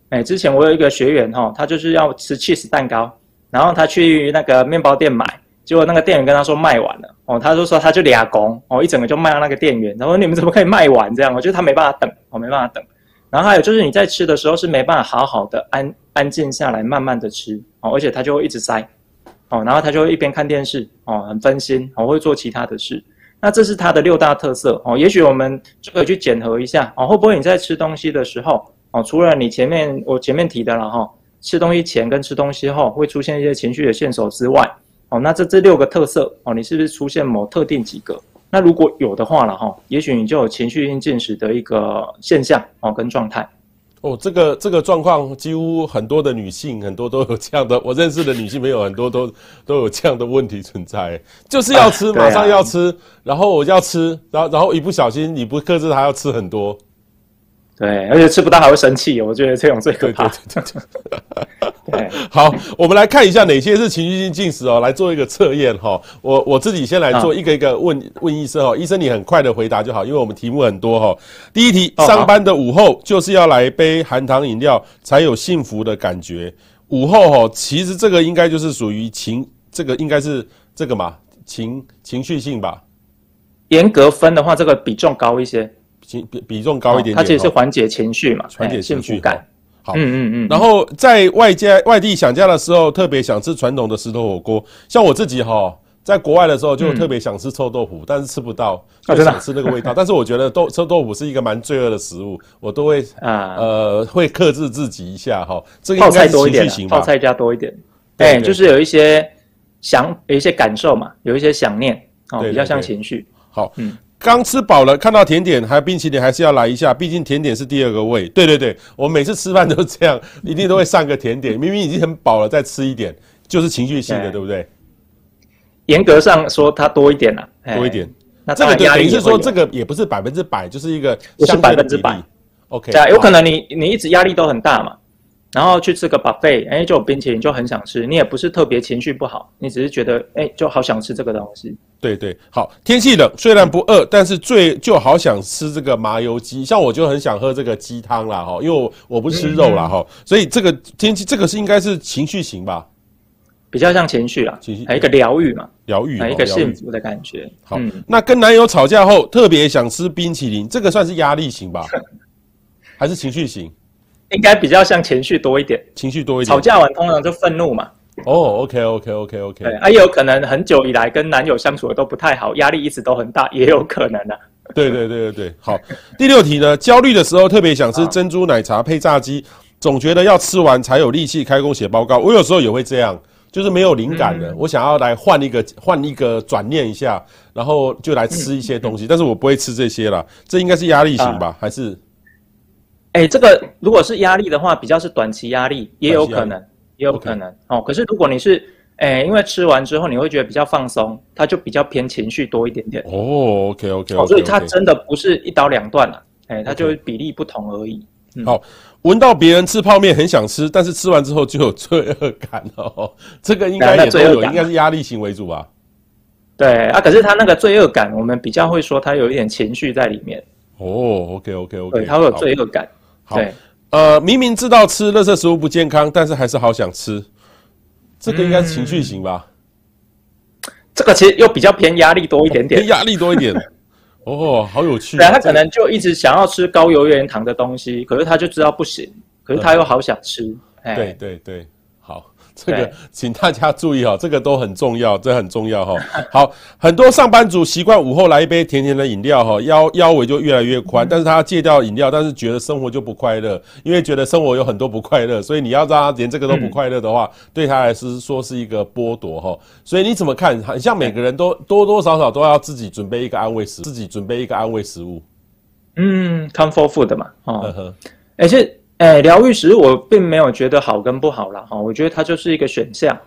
哎，之前我有一个学员哈，他就是要吃 cheese 蛋糕，然后他去那个面包店买，结果那个店员跟他说卖完了哦，他就说他就俩工哦，一整个就卖到那个店员，然后你们怎么可以卖完这样？我觉得他没办法等，我没办法等。然后还有就是你在吃的时候是没办法好好的安安静下来，慢慢的吃哦，而且他就会一直塞哦，然后他就会一边看电视哦，很分心哦，会做其他的事。那这是他的六大特色哦，也许我们就可以去检核一下哦，会不会你在吃东西的时候？哦，除了你前面我前面提的了哈，吃东西前跟吃东西后会出现一些情绪的线索之外，哦，那这这六个特色哦，你是不是出现某特定几个？那如果有的话了哈，也许你就有情绪性进食的一个现象哦跟状态。哦，这个这个状况几乎很多的女性很多都有这样的，我认识的女性朋友很多都都有这样的问题存在，就是要吃，马上要吃，然后我要吃，然后然后一不小心你不克制，还要吃很多。对，而且吃不到还会生气，我觉得这种最可怕。对，对，对，对，对，好，我们来看一下哪些是情绪性进食哦，来做一个测验哈。我我自己先来做一个一个问问医生哦，医生你很快的回答就好，因为我们题目很多哈。第一题，上班的午后就是要来杯含糖饮料才有幸福的感觉。午后哈，其实这个应该就是属于情，这个应该是这个嘛，情情绪性吧。严格分的话，这个比重高一些。比比重高一点点，它其实是缓解情绪嘛，缓解幸福感。好，嗯嗯嗯。然后在外家外地想家的时候，特别想吃传统的石头火锅。像我自己哈，在国外的时候就特别想吃臭豆腐，但是吃不到，就想吃那个味道。但是我觉得豆臭豆腐是一个蛮罪恶的食物，我都会啊呃会克制自己一下哈。这个应该是情绪型吧？泡菜加多一点，哎，就是有一些想有一些感受嘛，有一些想念哦，比较像情绪。好，嗯。刚吃饱了，看到甜点还有冰淇淋，还是要来一下，毕竟甜点是第二个胃。对对对，我每次吃饭都这样，一定都会上个甜点。明明已经很饱了，再吃一点，就是情绪性的，对，对不对？严格上说，它多一点啊，多一点。那这个等于是说，这个也不是百分之百，就是一个不是百分之百。OK，对啊，有可能你你一直压力都很大嘛。然后去吃个 buffet，哎，就有冰淇淋就很想吃。你也不是特别情绪不好，你只是觉得哎，就好想吃这个东西。对对，好，天气冷，虽然不饿，但是最就好想吃这个麻油鸡。像我就很想喝这个鸡汤啦，哈，因为我我不吃肉啦，哈、嗯，所以这个天气这个是应该是情绪型吧？比较像情绪啦，情绪，还有一个疗愈嘛，疗愈，还有一个幸福的感觉。好、嗯，那跟男友吵架后特别想吃冰淇淋，这个算是压力型吧？还是情绪型？应该比较像情绪多一点，情绪多一点。吵架完通常就愤怒嘛。哦、oh,，OK，OK，OK，OK。Okay, okay, okay, okay. 对，啊，也有可能很久以来跟男友相处的都不太好，压力一直都很大，也有可能的、啊。对对对对对，好。第六题呢，焦虑的时候特别想吃珍珠奶茶配炸鸡，总觉得要吃完才有力气开工写报告。我有时候也会这样，就是没有灵感的，嗯、我想要来换一个换一个转念一下，然后就来吃一些东西，嗯、但是我不会吃这些啦。这应该是压力型吧？啊、还是？哎、欸，这个如果是压力的话，比较是短期压力，也有可能，也有可能、okay. 哦。可是如果你是，哎、欸，因为吃完之后你会觉得比较放松，它就比较偏情绪多一点点。哦，OK，OK，哦，所以它真的不是一刀两断了，哎、欸，它就是比例不同而已。Okay. 嗯、好，闻到别人吃泡面很想吃，但是吃完之后就有罪恶感哦。这个应该也都有，应该是压力型为主吧？对啊，可是他那个罪恶感，我们比较会说他有一点情绪在里面。哦，OK，OK，OK，对，他会有罪恶感。对，呃，明明知道吃垃圾食物不健康，但是还是好想吃，这个应该是情绪型吧？嗯，这个其实又比较偏压力多一点点，偏压力多一点。哦，好有趣。对，他可能就一直想要吃高油盐糖的东西，可是他就知道不行，可是他又好想吃。嗯，对对对。这个，请大家注意哈，这个都很重要，这很重要哈。好，很多上班族习惯午后来一杯甜甜的饮料哈，腰腰围就越来越宽。但是他戒掉饮料，但是觉得生活就不快乐，因为觉得生活有很多不快乐，所以你要让他连这个都不快乐的话，对他来说说是一个剥夺哈。所以你怎么看？很像每个人都多多少少都要自己准备一个安慰食，自己准备一个安慰食物。嗯，comfort food 嘛，哦，而且。哎，疗愈食物我并没有觉得好跟不好啦。哈，我觉得它就是一个选项，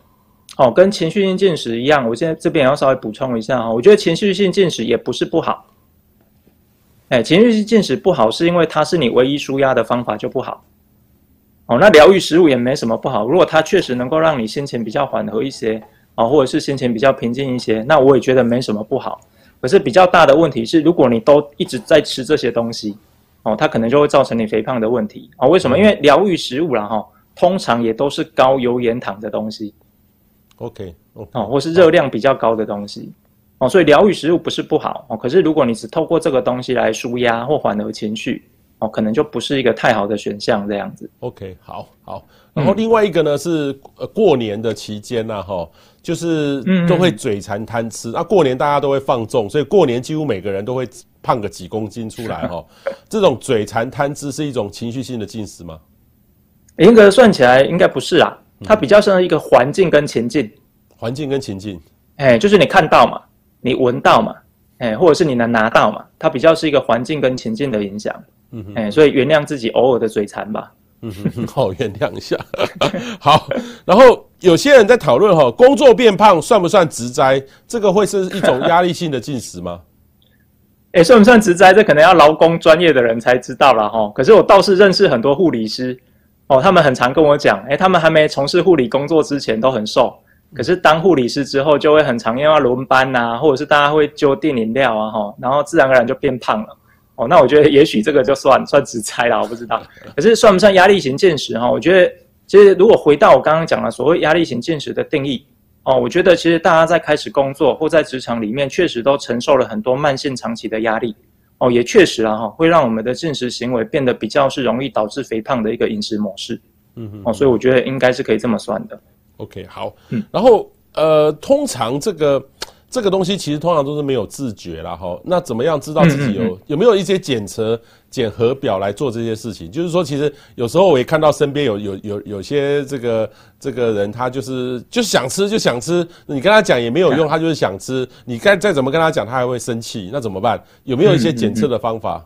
哦，跟情绪性进食一样。我现在这边也要稍微补充一下哈，我觉得情绪性进食也不是不好。哎，情绪性进食不好是因为它是你唯一纾压的方法就不好。哦，那疗愈食物也没什么不好，如果它确实能够让你心情比较缓和一些，啊，或者是心情比较平静一些，那我也觉得没什么不好。可是比较大的问题是，如果你都一直在吃这些东西。哦，它可能就会造成你肥胖的问题啊、哦？为什么？因为疗愈食物啦，哈、哦，通常也都是高油盐糖的东西。OK，, okay 哦，或是热量比较高的东西。哦，所以疗愈食物不是不好哦，可是如果你只透过这个东西来舒压或缓和情绪，哦，可能就不是一个太好的选项这样子。OK，好，好。然后另外一个呢、嗯、是呃过年的期间呐，哈，就是都会嘴馋贪吃。那、嗯啊、过年大家都会放纵，所以过年几乎每个人都会。胖个几公斤出来哈，这种嘴馋贪吃是一种情绪性的进食吗？严格算起来应该不是啊，它比较像一个环境跟情境。环境跟情境，哎，就是你看到嘛，你闻到嘛，哎，或者是你能拿到嘛，它比较是一个环境跟情境的影响。嗯哼，哎，所以原谅自己偶尔的嘴馋吧。嗯哼，好，原谅一下。好，然后有些人在讨论哈，工作变胖算不算植灾？这个会是一种压力性的进食吗？哎，算不算植灾？这可能要劳工专业的人才知道了哈。可是我倒是认识很多护理师，哦，他们很常跟我讲，哎，他们还没从事护理工作之前都很瘦，可是当护理师之后，就会很常因为要轮班呐、啊，或者是大家会揪订饮料啊，哈，然后自然而然就变胖了。哦，那我觉得也许这个就算算职灾了，我不知道。可是算不算压力型进食？哈，我觉得其实如果回到我刚刚讲的所谓压力型进食的定义。哦，我觉得其实大家在开始工作或在职场里面，确实都承受了很多慢性长期的压力。哦，也确实啊，哈，会让我们的进食行为变得比较是容易导致肥胖的一个饮食模式。嗯哼，哦，所以我觉得应该是可以这么算的。OK，好，嗯，然后呃，通常这个。这个东西其实通常都是没有自觉啦，哈。那怎么样知道自己有有没有一些检测检核表来做这些事情？就是说，其实有时候我也看到身边有有有有些这个这个人，他就是就是想吃就想吃，你跟他讲也没有用，他就是想吃。你该再怎么跟他讲，他还会生气，那怎么办？有没有一些检测的方法？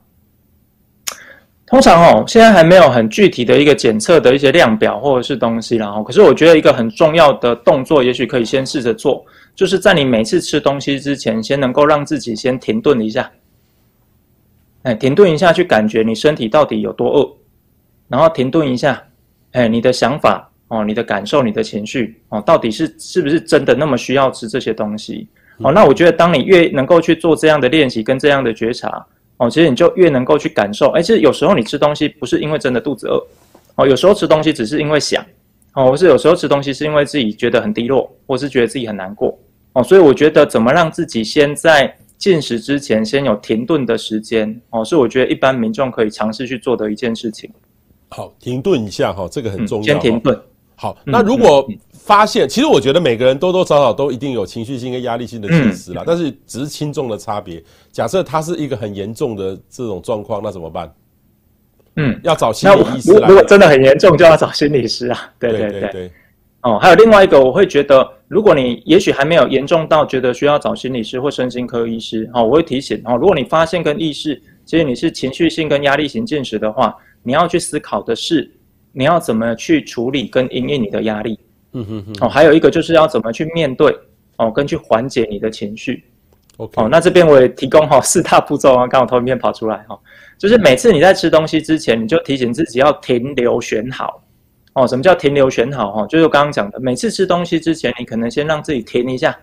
通常哦，现在还没有很具体的一个检测的一些量表或者是东西，然后，可是我觉得一个很重要的动作，也许可以先试着做，就是在你每次吃东西之前，先能够让自己先停顿一下，哎，停顿一下，去感觉你身体到底有多饿，然后停顿一下，哎，你的想法哦，你的感受，你的情绪哦，到底是是不是真的那么需要吃这些东西？哦，那我觉得当你越能够去做这样的练习跟这样的觉察。哦，其实你就越能够去感受，哎，其实有时候你吃东西不是因为真的肚子饿，哦，有时候吃东西只是因为想，哦，或是有时候吃东西是因为自己觉得很低落，或是觉得自己很难过，哦，所以我觉得怎么让自己先在进食之前先有停顿的时间，哦，是我觉得一般民众可以尝试去做的一件事情。好，停顿一下哈，这个很重要。先停顿。好，那如果发现，其实我觉得每个人多多少少都一定有情绪性跟压力性的进食啦，但是只是轻重的差别。假设它是一个很严重的这种状况，那怎么办？嗯，要找心理医师。如果真的很严重，就要找心理师啊。对对对对。哦，还有另外一个，我会觉得，如果你也许还没有严重到觉得需要找心理师或身心科医师，哦，我会提醒哦，如果你发现跟意识，其实你是情绪性跟压力型进食的话，你要去思考的是。你要怎么去处理跟因应你的压力？嗯哼哼。哦，还有一个就是要怎么去面对哦，跟去缓解你的情绪。OK。哦，那这边我也提供哈 四大步骤啊，刚好投影片跑出来哈，就是每次你在吃东西之前，你就提醒自己要停留选好。哦，什么叫停留选好？哈，就是刚刚讲的，每次吃东西之前，你可能先让自己停一下。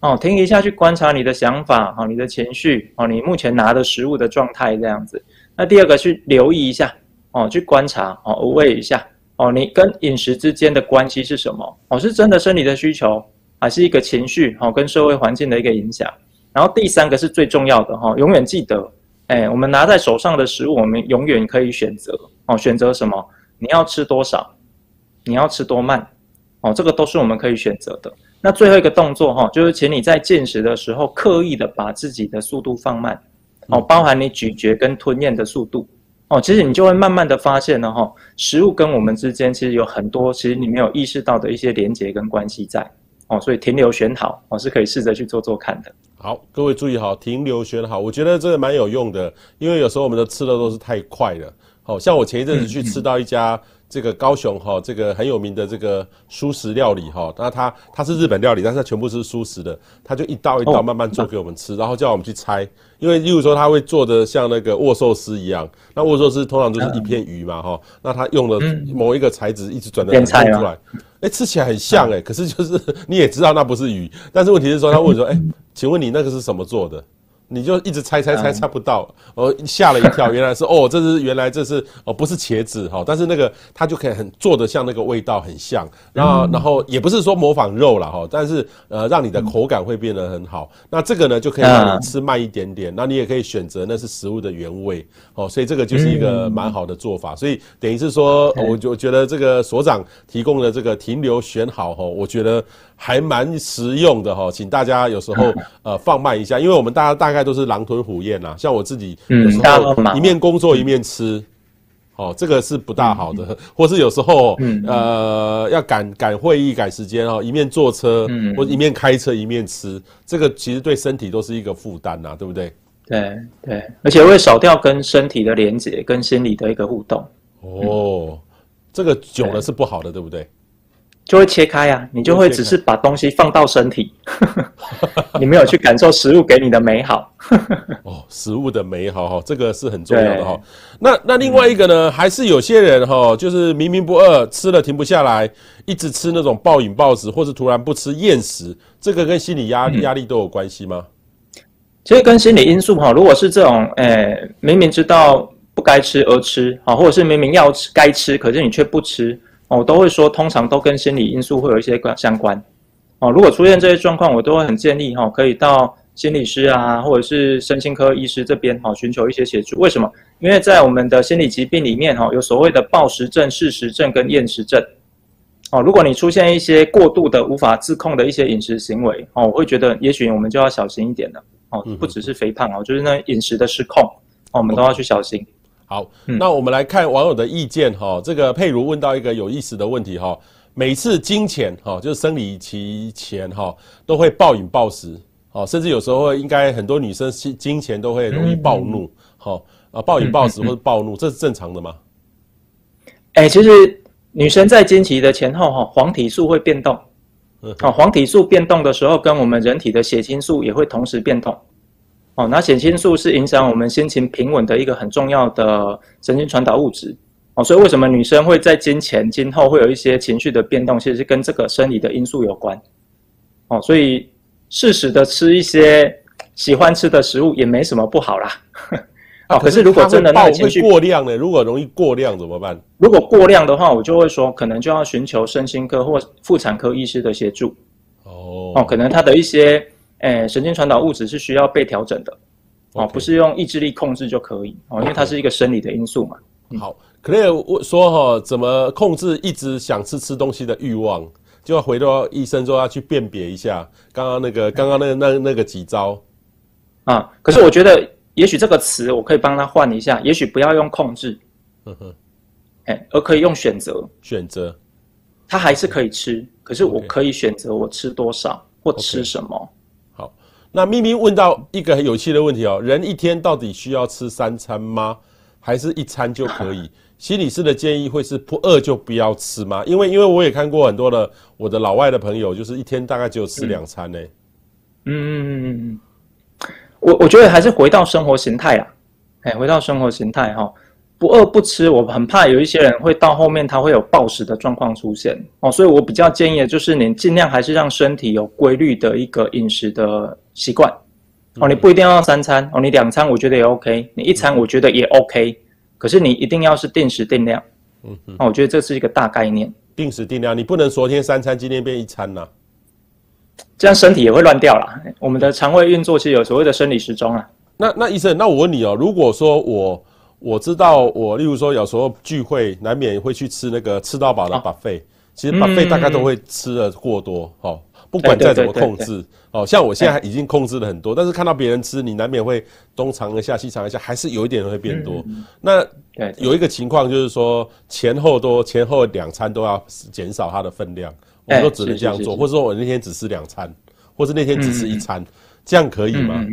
哦，停一下去观察你的想法，哦，你的情绪，哦，你目前拿的食物的状态这样子。那第二个去留意一下。哦，去观察哦，问一下哦，你跟饮食之间的关系是什么？哦，是真的生理的需求，还是一个情绪？哦，跟社会环境的一个影响。然后第三个是最重要的哈，永远记得，哎，我们拿在手上的食物，我们永远可以选择哦，选择什么？你要吃多少？你要吃多慢？哦，这个都是我们可以选择的。那最后一个动作哈，就是请你在进食的时候，刻意的把自己的速度放慢，哦，包含你咀嚼跟吞咽的速度。哦，其实你就会慢慢的发现了哈，食物跟我们之间其实有很多，其实你没有意识到的一些连结跟关系在。哦，所以停留选好，哦是可以试着去做做看的。好，各位注意好，停留选好，我觉得这个蛮有用的，因为有时候我们的吃的都是太快了。好像我前一阵子去吃到一家。这个高雄哈，这个很有名的这个蔬食料理哈，那它它是日本料理，但是它全部是蔬食的，它就一道一道慢慢做给我们吃，然后叫我们去猜，因为例如说他会做的像那个握寿司一样，那握寿司通常就是一片鱼嘛哈，那他用了某一个材质一直转的转出来，哎，吃起来很像哎，可是就是 你也知道那不是鱼，但是问题是说他问说，哎，请问你那个是什么做的？你就一直猜猜猜猜不到，哦，吓了一跳，原来是哦，这是原来这是哦，不是茄子哈，但是那个它就可以很做的像那个味道很像，然后然后也不是说模仿肉了哈，但是呃让你的口感会变得很好，那这个呢就可以让你吃慢一点点，那你也可以选择那是食物的原味哦，所以这个就是一个蛮好的做法，所以等于是说，我就觉得这个所长提供的这个停留选好哈，我觉得。还蛮实用的哈，请大家有时候呃放慢一下，因为我们大家大概都是狼吞虎咽呐，像我自己有时候一面工作一面吃，哦，这个是不大好的，或是有时候呃要赶赶会议赶时间哦，一面坐车或一面开车一面吃，这个其实对身体都是一个负担呐，对不对？对对，而且会少掉跟身体的连接跟心理的一个互动。哦，这个久了是不好的，对不对？就会切开啊，你就会只是把东西放到身体，你没有去感受食物给你的美好。哦，食物的美好哈，这个是很重要的哈。那那另外一个呢，还是有些人哈，就是明明不饿，吃了停不下来，一直吃那种暴饮暴食，或是突然不吃厌食，这个跟心理压力压力都有关系吗？其实跟心理因素哈，如果是这种，诶，明明知道不该吃而吃，啊，或者是明明要吃该吃，可是你却不吃。我都会说，通常都跟心理因素会有一些关相关。哦，如果出现这些状况，我都会很建议哈，可以到心理师啊，或者是身心科医师这边哈，寻求一些协助。为什么？因为在我们的心理疾病里面哈，有所谓的暴食症、嗜食症跟厌食症。哦，如果你出现一些过度的无法自控的一些饮食行为，哦，我会觉得也许我们就要小心一点了。哦，不只是肥胖哦，就是那饮食的失控，哦，我们都要去小心。好，那我们来看网友的意见哈。这个佩如问到一个有意思的问题哈，每次经前哈，就是生理期前哈，都会暴饮暴食，甚至有时候应该很多女生经前都会容易暴怒，好，啊，暴饮暴食或者暴怒，嗯嗯嗯，这是正常的吗？哎、欸，其实女生在经期的前后哈，黄体素会变动。哦，黄体素变动的时候，跟我们人体的血清素也会同时变动。哦，那血清素是影响我们心情平稳的一个很重要的神经传导物质。哦，所以为什么女生会在经前、经后会有一些情绪的变动，其实是跟这个生理的因素有关。哦，所以适时的吃一些喜欢吃的食物也没什么不好啦。哦，可是如果真的那个情绪过量呢？如果容易过量怎么办？如果过量的话，我就会说，可能就要寻求身心科或妇产科医师的协助。哦哦，可能他的一些诶、欸、神经传导物质是需要被调整的。哦，不是用意志力控制就可以哦，因为它是一个生理的因素嘛。嗯、好，Claire 说哈，怎么控制一直想吃吃东西的欲望？就要回到医生说要去辨别一下刚刚那个刚刚那个那那个几招啊。可是我觉得。也许这个词我可以帮他换一下，也许不要用控制，嗯哼，哎，而可以用选择。选择，他还是可以吃，可是我可以选择我吃多少或吃什么。Okay. 那咪咪问到一个很有趣的问题哦，人一天到底需要吃三餐吗？还是一餐就可以？心理师的建议会是不饿就不要吃吗？因为因为我也看过很多的我的老外的朋友，就是一天大概只有吃两餐呢。嗯嗯嗯嗯嗯。我我觉得还是回到生活形态啦，哎，回到生活形态哈，不饿不吃，我很怕有一些人会到后面他会有暴食的状况出现哦，所以我比较建议的就是你尽量还是让身体有规律的一个饮食的习惯。哦，你不一定要三餐哦，你两餐我觉得也 OK，你一餐我觉得也 OK，可是你一定要是定时定量，嗯嗯，我觉得这是一个大概念，定时定量，你不能昨天三餐今天变一餐呐、啊。这样身体也会乱掉啦。我们的肠胃运作其实有所谓的生理时钟啊。那那医生，那我问你哦，如果说我我知道我，例如说有时候聚会难免会去吃那个吃到饱的 buffet，、哦、其实 buffet 大概都会吃的过多，哦，不管再怎么控制，哦，像我现在已经控制了很多，但是看到别人吃，你难免会东尝一下西尝一下，还是有一点会变多。嗯、那有一个情况就是说前后多前后两餐都要减少它的分量。我们都只能这样做，或者说我那天只吃两餐，或者那天只吃一餐，这样可以吗？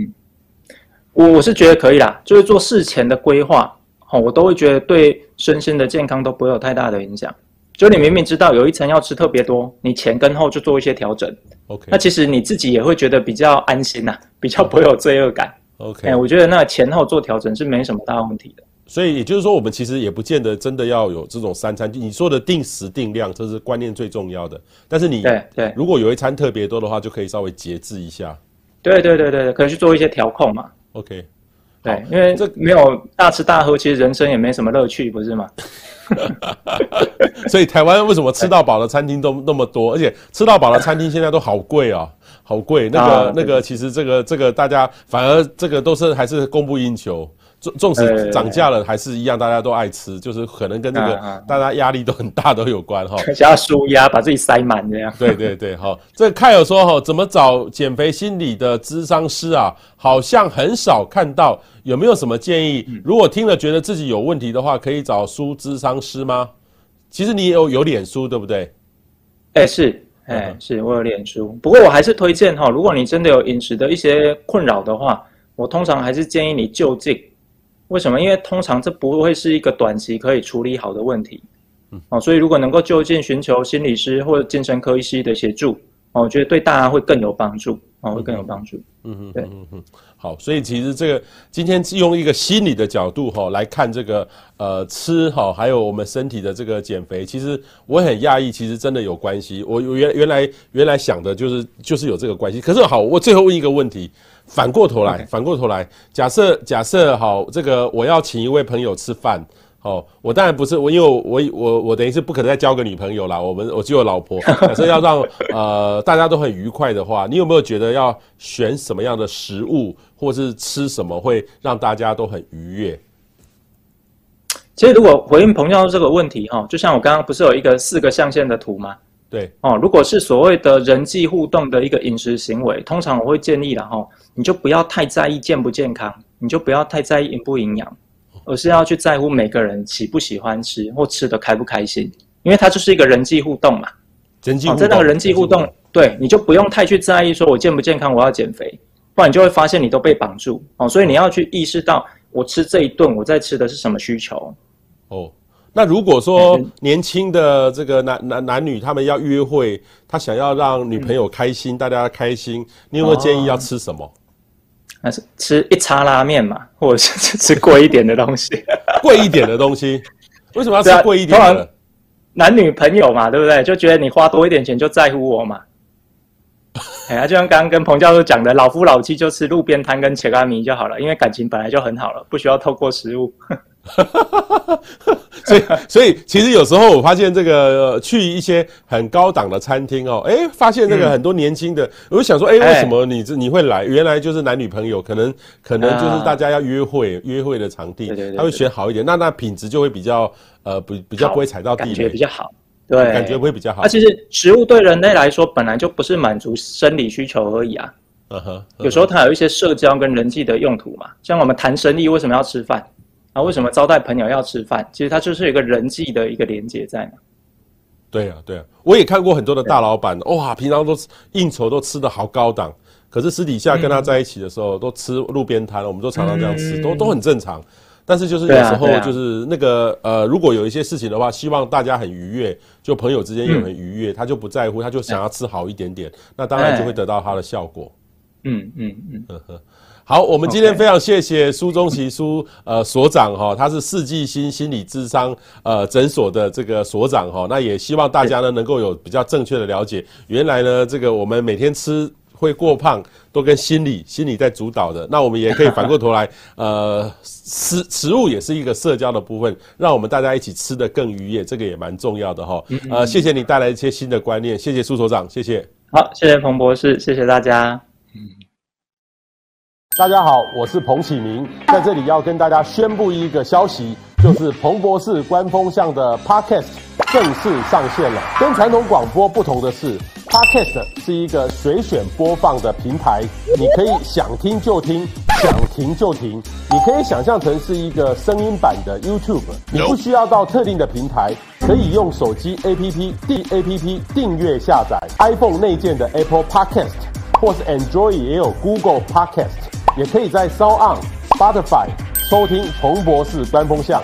我我是觉得可以啦，就是做事前的规划，哦，我都会觉得对身心的健康都不会有太大的影响。就你明明知道有一餐要吃特别多，你前跟后就做一些调整，OK，那其实你自己也会觉得比较安心呐，比较不会有罪恶感，OK，我觉得那前后做调整是没什么大问题的。所以也就是说，我们其实也不见得真的要有这种三餐。你说的定时定量，这是观念最重要的。但是你对对，如果有一餐特别多的话，就可以稍微节制一下。对对对对，可以去做一些调控嘛。OK，对，因为这没有大吃大喝，其实人生也没什么乐趣，不是吗？所以台湾为什么吃到饱的餐厅都那么多？而且吃到饱的餐厅现在都好贵啊，好贵。那个、啊、那个，其实这个这个大家反而这个都是还是供不应求。纵纵使涨价了，还是一样，大家都爱吃，就是可能跟这个大家压力都很大都有关哈。想要舒压，把自己塞满这样。对对对，哈。这个凯尔说哈，怎么找减肥心理的咨商师啊？好像很少看到，有没有什么建议？如果听了觉得自己有问题的话，可以找书咨商师吗？其实你也有有脸书对不对？哎是，哎是我有脸书，不过我还是推荐哈，如果你真的有饮食的一些困扰的话，我通常还是建议你就近。为什么？因为通常这不会是一个短期可以处理好的问题，嗯，哦，所以如果能够就近寻求心理师或者精神科医师的协助，哦，我觉得对大家会更有帮助，哦，会更有帮助。嗯嗯，对，嗯嗯，好，所以其实这个今天用一个心理的角度哈来看这个呃吃哈，还有我们身体的这个减肥，其实我很讶异，其实真的有关系。我原原来原来想的就是就是有这个关系，可是好，我最后问一个问题。反过头来，反过头来，假设假设好，这个我要请一位朋友吃饭，好，我当然不是我，因为我我我我等于是不可能再交个女朋友啦。我们我只有老婆，假设要让呃大家都很愉快的话，你有没有觉得要选什么样的食物，或是吃什么会让大家都很愉悦？其实如果回应彭教授这个问题哈，就像我刚刚不是有一个四个象限的图吗？对哦，如果是所谓的人际互动的一个饮食行为，通常我会建议了哈，你就不要太在意健不健康，你就不要太在意营不营养，而是要去在乎每个人喜不喜欢吃或吃的开不开心，因为它就是一个人际互动嘛。人际互动，在那个人际互动，对，你就不用太去在意说我健不健康，我要减肥，不然你就会发现你都被绑住哦。所以你要去意识到我吃这一顿，我在吃的是什么需求？哦，那如果说年轻的这个男男男女他们要约会，他想要让女朋友开心，嗯、大家开心，你有没有建议要吃什么？那是吃一叉拉面嘛，或者是吃贵一点的东西？贵一点的东西，为什么要吃贵一点的？啊、男女朋友嘛，对不对？就觉得你花多一点钱就在乎我嘛。哎呀，就像刚刚跟彭教授讲的，老夫老妻就吃路边摊跟切干米就好了，因为感情本来就很好了，不需要透过食物。所以，所以其实有时候我发现这个去一些很高档的餐厅哦，哎，发现这个很多年轻的，我就想说，哎，为什么你这你会来？原来就是男女朋友，可能可能就是大家要约会约会的场地，他会选好一点，那那品质就会比较呃比比较不会踩到地雷，感觉比较好，对，感觉不会比较好。那其实食物对人类来说本来就不是满足生理需求而已啊，嗯哼，有时候它有一些社交跟人际的用途嘛，像我们谈生意为什么要吃饭？啊，为什么招待朋友要吃饭？其实它就是有一个人际的一个连接在嘛。对啊，对啊，我也看过很多的大老板，哇，平常都应酬都吃的好高档，可是私底下跟他在一起的时候，都吃路边摊，我们都常常这样吃，都都很正常。但是就是有时候就是那个呃，如果有一些事情的话，希望大家很愉悦，就朋友之间也很愉悦，他就不在乎，他就想要吃好一点点，那当然就会得到他的效果。嗯嗯嗯，呵呵。好，我们今天非常谢谢苏中奇苏呃所长哈，他是世纪心心理智商呃诊所的这个所长哈，那也希望大家呢能够有比较正确的了解，原来呢这个我们每天吃会过胖都跟心理心理在主导的，那我们也可以反过头来呃食食物也是一个社交的部分，让我们大家一起吃得更愉悦，这个也蛮重要的哈。呃，谢谢你带来一些新的观念，谢谢苏所长，谢谢。好，谢谢彭博士，谢谢大家。大家好，我是彭启明，在这里要跟大家宣布一个消息，就是彭博士官风向的 Podcast 正式上线了。跟传统广播不同的是，Podcast 是一个随选播放的平台，你可以想听就听，想停就停。你可以想象成是一个声音版的 YouTube，你不需要到特定的平台，可以用手机 APP 订 APP 订阅下载 iPhone 内建的 Apple Podcast，或是 Android 也有 Google Podcast。也可以在 SoundOn、Spotify 收听彭博士官风向。